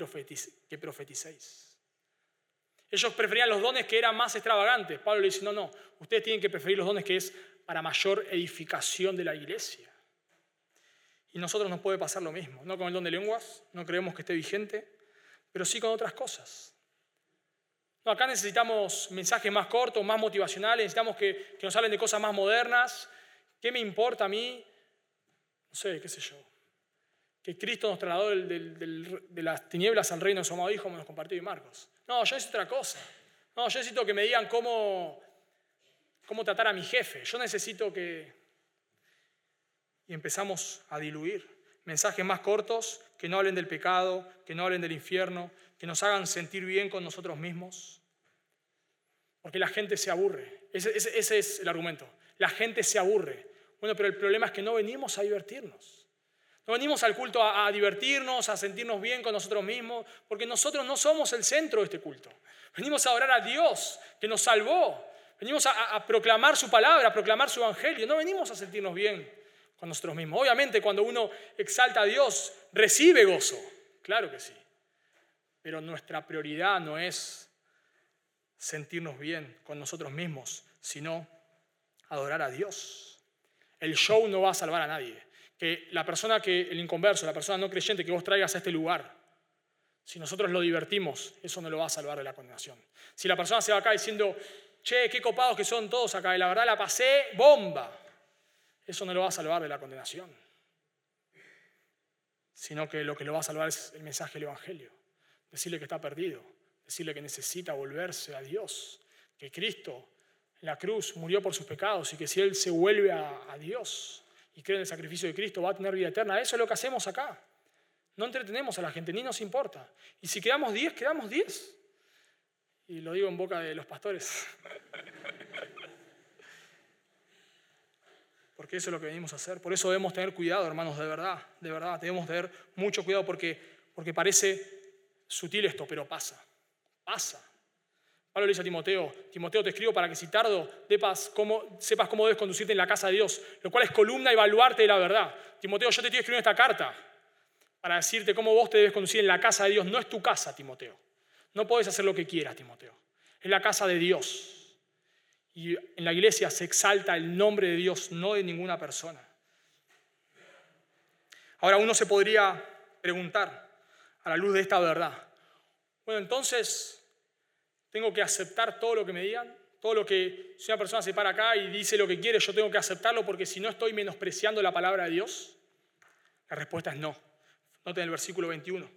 A: que profeticéis. Ellos preferían los dones que eran más extravagantes. Pablo le dice, no, no, ustedes tienen que preferir los dones que es para mayor edificación de la iglesia. Y nosotros nos puede pasar lo mismo, no con el don de lenguas, no creemos que esté vigente, pero sí con otras cosas. Acá necesitamos mensajes más cortos, más motivacionales, necesitamos que, nos hablen de cosas más modernas. ¿Qué me importa a mí? No sé, qué sé yo. Que Cristo nos trasladó de las tinieblas al reino de su amado Hijo, como nos compartió y Marcos. No, yo necesito otra cosa. No, yo necesito que me digan cómo, cómo tratar a mi jefe. Yo necesito que... Y empezamos a diluir. Mensajes más cortos que no hablen del pecado, que no hablen del infierno, que nos hagan sentir bien con nosotros mismos. Porque la gente se aburre. Ese, es el argumento. La gente se aburre. Bueno, pero el problema es que no venimos a divertirnos. No venimos al culto a, divertirnos, a sentirnos bien con nosotros mismos, porque nosotros no somos el centro de este culto. Venimos a orar a Dios, que nos salvó. Venimos a, a proclamar su palabra, a proclamar su evangelio. No venimos a sentirnos bien con nosotros mismos. Obviamente cuando uno exalta a Dios, recibe gozo. Claro que sí. Pero nuestra prioridad no es sentirnos bien con nosotros mismos, sino adorar a Dios. El show no va a salvar a nadie. Que la persona que, el inconverso, la persona no creyente que vos traigas a este lugar, si nosotros lo divertimos, eso no lo va a salvar de la condenación. Si la persona se va acá diciendo, che, qué copados que son todos acá, y la verdad la pasé bomba, eso no lo va a salvar de la condenación, sino que lo que lo va a salvar es el mensaje del Evangelio, decirle que está perdido, decirle que necesita volverse a Dios, que Cristo la cruz murió por sus pecados y que si Él se vuelve a, Dios y cree en el sacrificio de Cristo va a tener vida eterna. Eso es lo que hacemos acá. No entretenemos a la gente, ni nos importa. Y si quedamos 10, quedamos 10. Y lo digo en boca de los pastores. porque eso es lo que venimos a hacer. Por eso debemos tener cuidado, hermanos, de verdad, de verdad. Debemos tener mucho cuidado porque, porque parece sutil esto, pero pasa, pasa. Pablo le dice a Timoteo, Timoteo te escribo para que si tardo sepas cómo, sepas cómo debes conducirte en la casa de Dios, lo cual es columna y baluarte de la verdad. Timoteo, yo te estoy escribiendo esta carta para decirte cómo vos te debes conducir en la casa de Dios. No es tu casa, Timoteo. No puedes hacer lo que quieras, Timoteo. Es la casa de Dios. Y en la iglesia se exalta el nombre de Dios, no de ninguna persona. Ahora uno se podría preguntar, a la luz de esta verdad, bueno, entonces tengo que aceptar todo lo que me digan, todo lo que si una persona se para acá y dice lo que quiere, yo tengo que aceptarlo porque si no estoy menospreciando la palabra de Dios. La respuesta es no. Noten el versículo 21.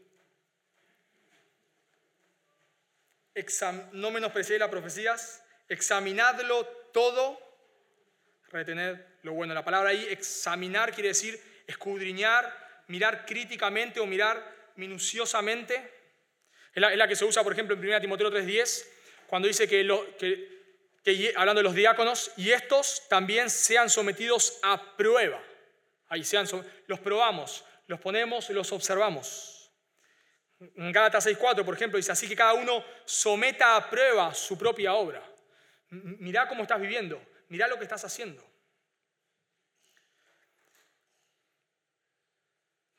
A: no menospreciéis las profecías, examinadlo todo, retener lo bueno. La palabra ahí, examinar, quiere decir escudriñar, mirar críticamente o mirar minuciosamente. Es la, que se usa, por ejemplo, en 1 Timoteo 3.10, cuando dice que, que, hablando de los diáconos, y estos también sean sometidos a prueba. Ahí sean, los probamos, los ponemos, los observamos. En Gálatas 6.4, por ejemplo, dice así que cada uno someta a prueba su propia obra. Mirá cómo estás viviendo, mirá lo que estás haciendo.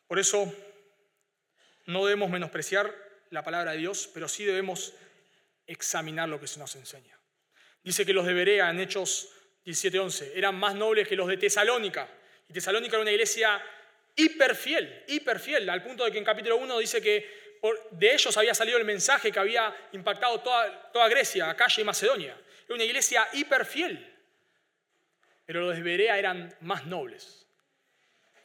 A: Por eso no debemos menospreciar la palabra de Dios, pero sí debemos examinar lo que se nos enseña. Dice que los de Berea en Hechos 17:11 eran más nobles que los de Tesalónica. Y Tesalónica era una iglesia hiper fiel, hiper fiel, al punto de que en capítulo 1 dice que de ellos había salido el mensaje que había impactado toda, toda Grecia, Acaya y Macedonia. Era una iglesia hiper fiel. Pero los de Berea eran más nobles.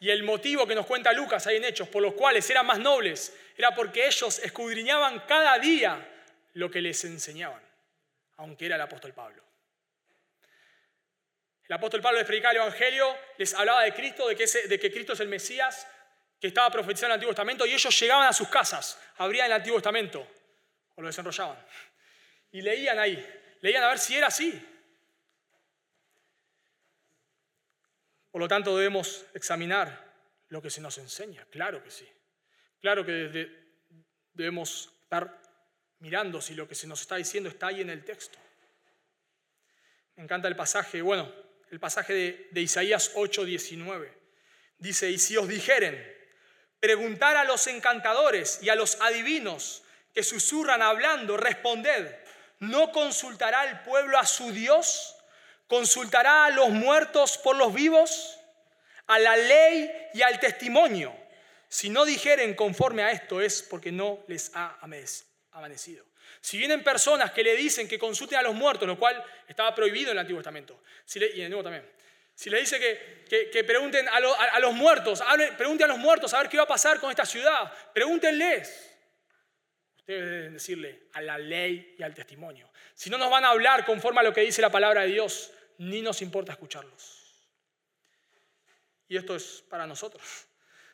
A: Y el motivo que nos cuenta Lucas ahí en Hechos, por los cuales eran más nobles, era porque ellos escudriñaban cada día lo que les enseñaban, aunque era el apóstol Pablo. El apóstol Pablo les predicaba el Evangelio, les hablaba de Cristo, de que, Cristo es el Mesías, que estaba profetizado en el Antiguo Testamento, y ellos llegaban a sus casas, abrían el Antiguo Testamento, o lo desenrollaban, y leían ahí, leían a ver si era así. Por lo tanto, debemos examinar lo que se nos enseña, claro que sí. Claro que debemos estar mirando si lo que se nos está diciendo está ahí en el texto. Me encanta el pasaje, bueno, el pasaje de, de Isaías 8, 19. Dice, y si os dijeren, preguntar a los encantadores y a los adivinos que susurran hablando, responded, ¿no consultará el pueblo a su Dios? ¿Consultará a los muertos por los vivos? ¿A la ley y al testimonio? Si no dijeren conforme a esto es porque no les ha amanecido. Si vienen personas que le dicen que consulten a los muertos, lo cual estaba prohibido en el Antiguo Testamento, y en el Nuevo también. Si le dice que, que, pregunten a, los muertos, pregunten a los muertos a ver qué va a pasar con esta ciudad, pregúntenles. Ustedes deben decirle a la ley y al testimonio. Si no nos van a hablar conforme a lo que dice la palabra de Dios, ni nos importa escucharlos. Y esto es para nosotros.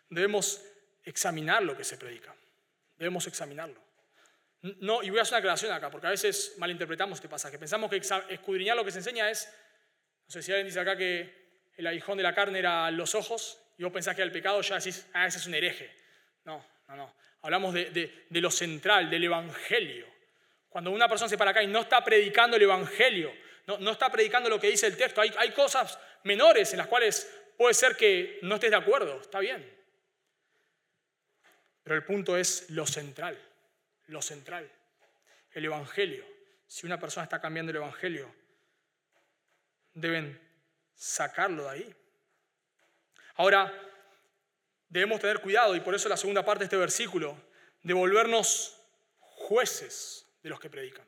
A: Debemos examinar lo que se predica. Debemos examinarlo. No, y voy a hacer una aclaración acá, porque a veces malinterpretamos este pasaje. Pensamos que escudriñar lo que se enseña es, no sé si alguien dice acá que el aguijón de la carne era los ojos, y vos pensás que era el pecado, ya decís, ah, ese es un hereje. No, no, no. Hablamos de, lo central, del evangelio. Cuando una persona se para acá y no está predicando el evangelio, no, está predicando lo que dice el texto, hay, hay cosas menores en las cuales puede ser que no estés de acuerdo, está bien. Pero el punto es lo central, lo central, el Evangelio. Si una persona está cambiando el Evangelio, deben sacarlo de ahí. Ahora, debemos tener cuidado, y por eso la segunda parte de este versículo, de volvernos jueces de los que predican.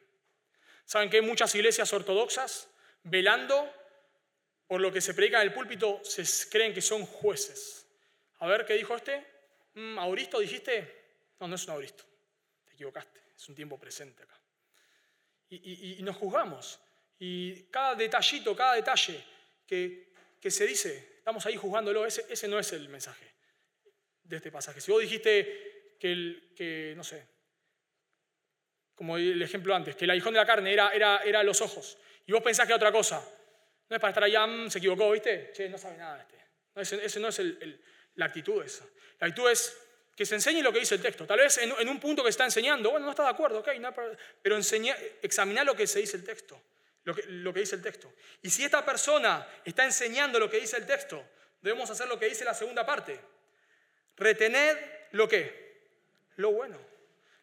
A: ¿Saben que hay muchas iglesias ortodoxas velando por lo que se predica en el púlpito? Se creen que son jueces. A ver, ¿qué dijo este? Mm, ¿Auristo dijiste? No, no es un auristo. Te equivocaste. Es un tiempo presente acá. Y, nos juzgamos. Y cada detallito, cada detalle que, se dice, estamos ahí juzgándolo. Ese, ese no es el mensaje de este pasaje. Si vos dijiste que, que no sé, como el ejemplo antes, que el aguijón de la carne era, era, era los ojos, y vos pensás que era otra cosa, no es para estar allá, se equivocó, ¿viste? Che, no sabe nada este. No, ese, no es el, la actitud esa. La actitud es que se enseñe lo que dice el texto. Tal vez en, un punto que está enseñando, bueno, no está de acuerdo, ok, pero enseña, examinar lo que se dice el texto, lo que, lo que dice el texto. Y si esta persona está enseñando lo que dice el texto, debemos hacer lo que dice la segunda parte. Retener lo que? Lo bueno.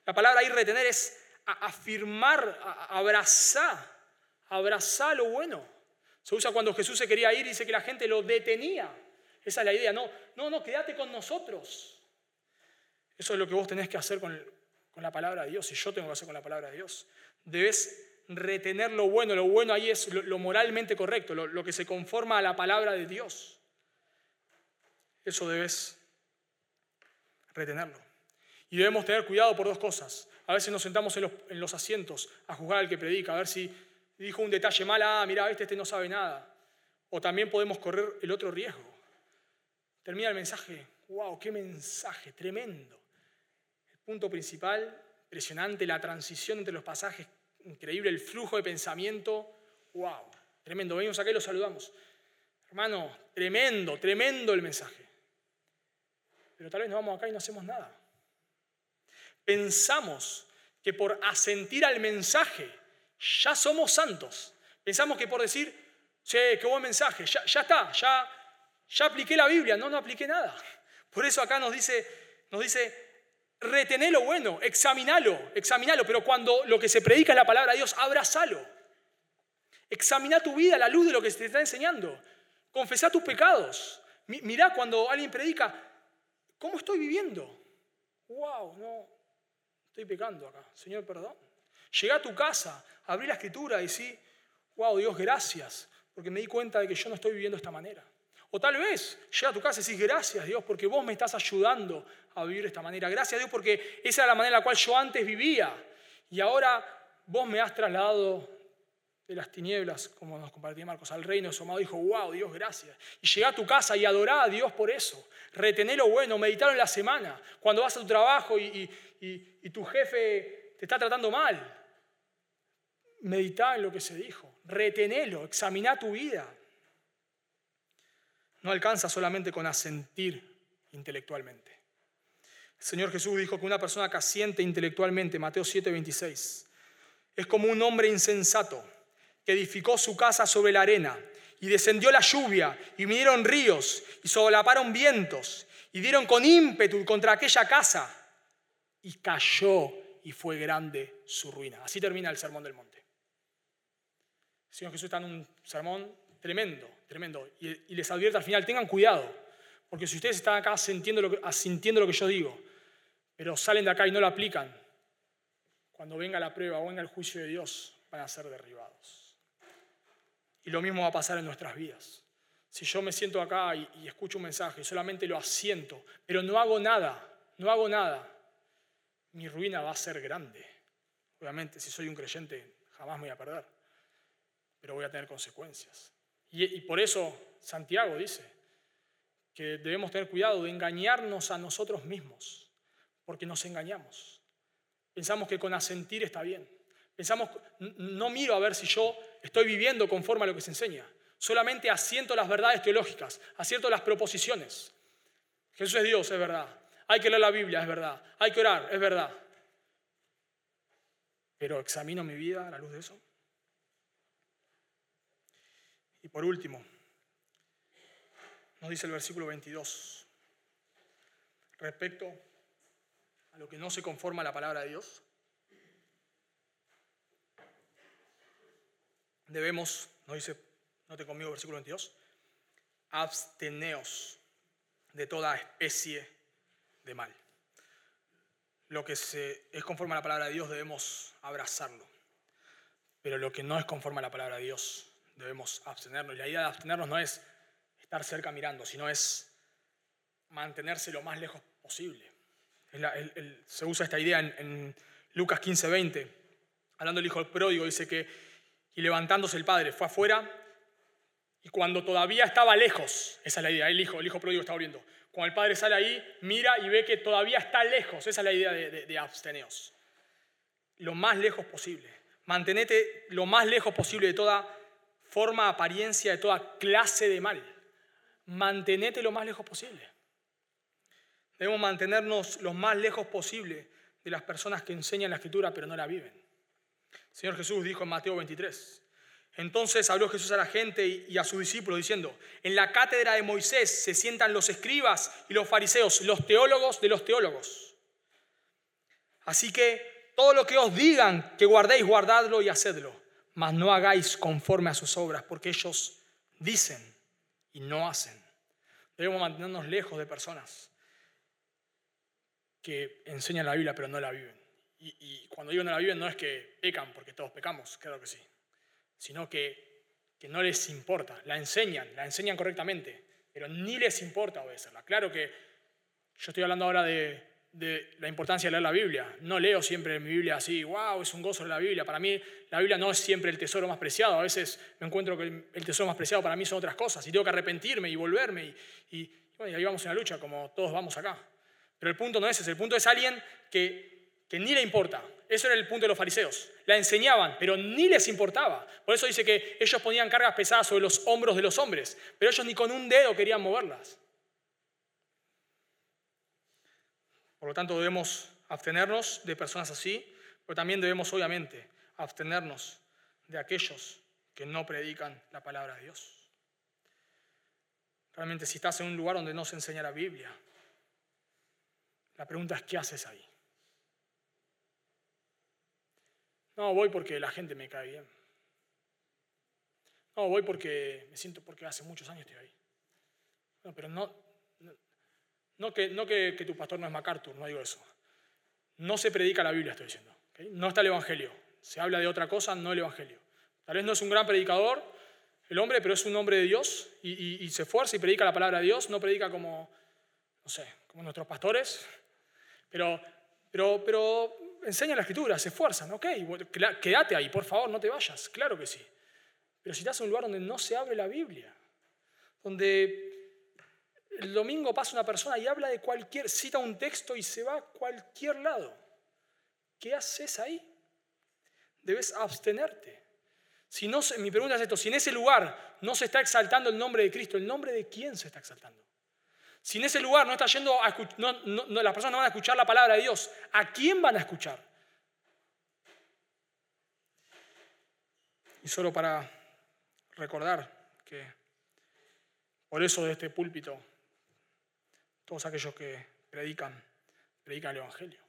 A: La palabra ahí retener es afirmar, abrazar, abrazar lo bueno. Se usa cuando Jesús se quería ir y dice que la gente lo detenía. Esa es la idea. No, no, no, quédate con nosotros. Eso es lo que vos tenés que hacer con, la palabra de Dios y yo tengo que hacer con la palabra de Dios. Debes retener lo bueno. Lo bueno ahí es lo, moralmente correcto, lo, lo, que se conforma a la palabra de Dios. Eso debes retenerlo. Y debemos tener cuidado por dos cosas. A veces nos sentamos en los, en los asientos a juzgar al que predica, a ver si dijo un detalle mal, ah, mira, este, este no sabe nada. O también podemos correr el otro riesgo Termina el mensaje, wow, qué mensaje, tremendo. El punto principal, impresionante, la transición entre los pasajes, increíble, el flujo de pensamiento, wow, tremendo. Venimos acá y lo saludamos. Hermano, tremendo, tremendo el mensaje. Pero tal vez nos vamos acá y no hacemos nada. Pensamos que por asentir al mensaje ya somos santos. Pensamos que por decir, che, qué buen mensaje, ya, está, ya ya apliqué la Biblia, no, no apliqué nada. Por eso acá nos dice, nos dice, retené lo bueno, examinalo, examinalo, pero cuando lo que se predica es la palabra de Dios, abrazalo. Examina tu vida a la luz de lo que se te está enseñando. Confesá tus pecados. Mirá cuando alguien predica, ¿cómo estoy viviendo? Wow, no, estoy pecando acá. Señor, perdón. Llega a tu casa, abrí la escritura y decir, wow, Dios, gracias, porque me di cuenta de que yo no estoy viviendo de esta manera. O tal vez llega a tu casa y decís, gracias Dios, porque vos me estás ayudando a vivir de esta manera. Gracias Dios, porque esa era la manera en la cual yo antes vivía. Y ahora vos me has trasladado de las tinieblas, como nos compartía Marcos, al reino de su amado dijo, wow, Dios, gracias. Y llega a tu casa y adorá a Dios por eso. Retené lo bueno, meditar en la semana, cuando vas a tu trabajo y, tu jefe te está tratando mal. Medita en lo que se dijo, retenelo, examina tu vida. No alcanza solamente con asentir intelectualmente. El Señor Jesús dijo que una persona que asiente intelectualmente, Mateo 7:26, es como un hombre insensato que edificó su casa sobre la arena y descendió la lluvia y vinieron ríos y solaparon vientos y dieron con ímpetu contra aquella casa y cayó y fue grande su ruina. Así termina el Sermón del Monte. Señor Jesús está en un sermón tremendo, tremendo. Y, les advierte al final, tengan cuidado, porque si ustedes están acá sintiendo lo, que, asintiendo lo que yo digo, pero salen de acá y no lo aplican, cuando venga la prueba o venga el juicio de Dios, van a ser derribados. Y lo mismo va a pasar en nuestras vidas. Si yo me siento acá y, escucho un mensaje y solamente lo asiento, pero no hago nada, no hago nada, mi ruina va a ser grande. Obviamente, si soy un creyente, jamás me voy a perder, pero voy a tener consecuencias. Y, por eso Santiago dice que debemos tener cuidado de engañarnos a nosotros mismos, porque nos engañamos. Pensamos que con asentir está bien. Pensamos, no miro a ver si yo estoy viviendo conforme a lo que se enseña. Solamente asiento las verdades teológicas, asiento las proposiciones. Jesús es Dios, es verdad. Hay que leer la Biblia, es verdad. Hay que orar, es verdad. Pero examino mi vida a la luz de eso. Y por último, nos dice el versículo 22, respecto a lo que no se conforma a la palabra de Dios, debemos, nos dice, no te conmigo, versículo 22, absteneos de toda especie de mal. Lo que se, es conforme a la palabra de Dios debemos abrazarlo, pero lo que no es conforme a la palabra de Dios debemos abstenernos. Y la idea de abstenernos no es estar cerca mirando, sino es mantenerse lo más lejos posible. se usa esta idea en, Lucas 15, 20, hablando del hijo pródigo, dice que, y levantándose el padre, fue afuera, y cuando todavía estaba lejos, esa es la idea, el hijo, el hijo pródigo está volviendo, cuando el padre sale ahí, mira y ve que todavía está lejos, esa es la idea de, de, de absteneos, lo más lejos posible. Mantenete lo más lejos posible de toda forma, apariencia de toda clase de mal. Mantenete lo más lejos posible. Debemos mantenernos lo más lejos posible de las personas que enseñan la escritura pero no la viven. Señor Jesús dijo en Mateo 23. Entonces habló Jesús a la gente y a sus discípulos diciendo, en la cátedra de Moisés se sientan los escribas y los fariseos, los teólogos de los teólogos. Así que todo lo que os digan que guardéis, guardadlo y hacedlo mas no hagáis conforme a sus obras, porque ellos dicen y no hacen. Debemos mantenernos lejos de personas que enseñan la Biblia pero no la viven. Y, cuando digo no la viven no es que pecan, porque todos pecamos, claro que sí, sino que, que no les importa, la enseñan, la enseñan correctamente, pero ni les importa obedecerla. Claro que yo estoy hablando ahora de, de la importancia de leer la Biblia. No leo siempre mi Biblia así, wow, es un gozo de la Biblia. Para mí la Biblia no es siempre el tesoro más preciado. A veces me encuentro que el tesoro más preciado para mí son otras cosas y tengo que arrepentirme y volverme. Y, bueno, ahí vamos en la lucha como todos vamos acá. Pero el punto no es ese, el punto es alguien que, que ni le importa. Eso era el punto de los fariseos. La enseñaban, pero ni les importaba. Por eso dice que ellos ponían cargas pesadas sobre los hombros de los hombres, pero ellos ni con un dedo querían moverlas. Por lo tanto, debemos abstenernos de personas así, pero también debemos, obviamente, abstenernos de aquellos que no predican la palabra de Dios. Realmente, si estás en un lugar donde no se enseña la Biblia, la pregunta es, ¿qué haces ahí? No, voy porque la gente me cae bien. No, voy porque me siento porque hace muchos años estoy ahí. No, pero no, no que, no que, tu pastor no es MacArthur, no digo eso. No se predica la Biblia, estoy diciendo. No está el Evangelio. Se habla de otra cosa, no el Evangelio. Tal vez no es un gran predicador el hombre, pero es un hombre de Dios y, se esfuerza y predica la palabra de Dios. No predica como, no sé, como nuestros pastores, pero, pero, pero enseña la escritura, se esfuerzan. Ok, quédate ahí, por favor, no te vayas. Claro que sí. Pero si estás en un lugar donde no se abre la Biblia, donde el domingo pasa una persona y habla de cualquier, cita un texto y se va a cualquier lado, ¿qué haces ahí? Debes abstenerte. Si no, mi pregunta es esto, si en ese lugar no se está exaltando el nombre de Cristo, ¿el nombre de quién se está exaltando? Si en ese lugar no está yendo a no, no, las personas no van a escuchar la palabra de Dios, ¿a quién van a escuchar? Y solo para recordar que por eso de este púlpito, todos aquellos que predican, predican el Evangelio.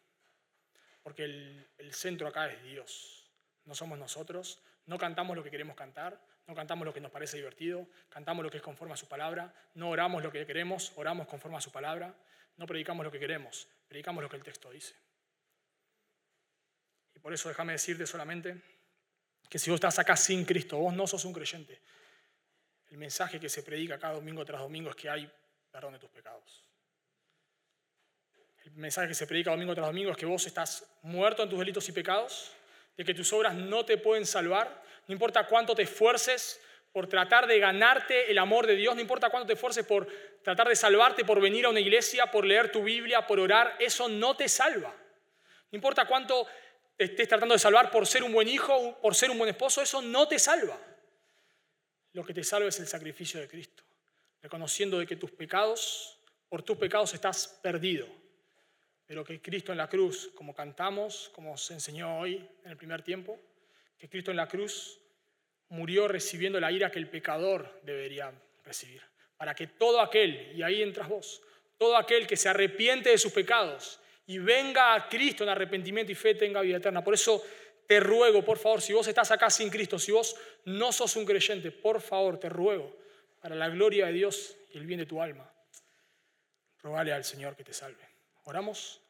A: Porque el, el centro acá es Dios, no somos nosotros, no cantamos lo que queremos cantar, no cantamos lo que nos parece divertido, cantamos lo que es conforme a su palabra, no oramos lo que queremos, oramos conforme a su palabra, no predicamos lo que queremos, predicamos lo que el texto dice. Y por eso déjame decirte solamente que si vos estás acá sin Cristo, vos no sos un creyente, el mensaje que se predica cada domingo tras domingo es que hay perdón de tus pecados. El mensaje que se predica domingo tras domingo es que vos estás muerto en tus delitos y pecados, de que tus obras no te pueden salvar, no importa cuánto te esfuerces por tratar de ganarte el amor de Dios, no importa cuánto te esfuerces por tratar de salvarte, por venir a una iglesia, por leer tu Biblia, por orar, eso no te salva. No importa cuánto estés tratando de salvar por ser un buen hijo, por ser un buen esposo, eso no te salva. Lo que te salva es el sacrificio de Cristo, reconociendo de que tus pecados, por tus pecados estás perdido, pero que Cristo en la cruz, como cantamos, como se enseñó hoy en el primer tiempo, que Cristo en la cruz murió recibiendo la ira que el pecador debería recibir, para que todo aquel, y ahí entras vos, todo aquel que se arrepiente de sus pecados y venga a Cristo en arrepentimiento y fe tenga vida eterna. Por eso te ruego, por favor, si vos estás acá sin Cristo, si vos no sos un creyente, por favor, te ruego, para la gloria de Dios y el bien de tu alma, rogale al Señor que te salve. Oramos.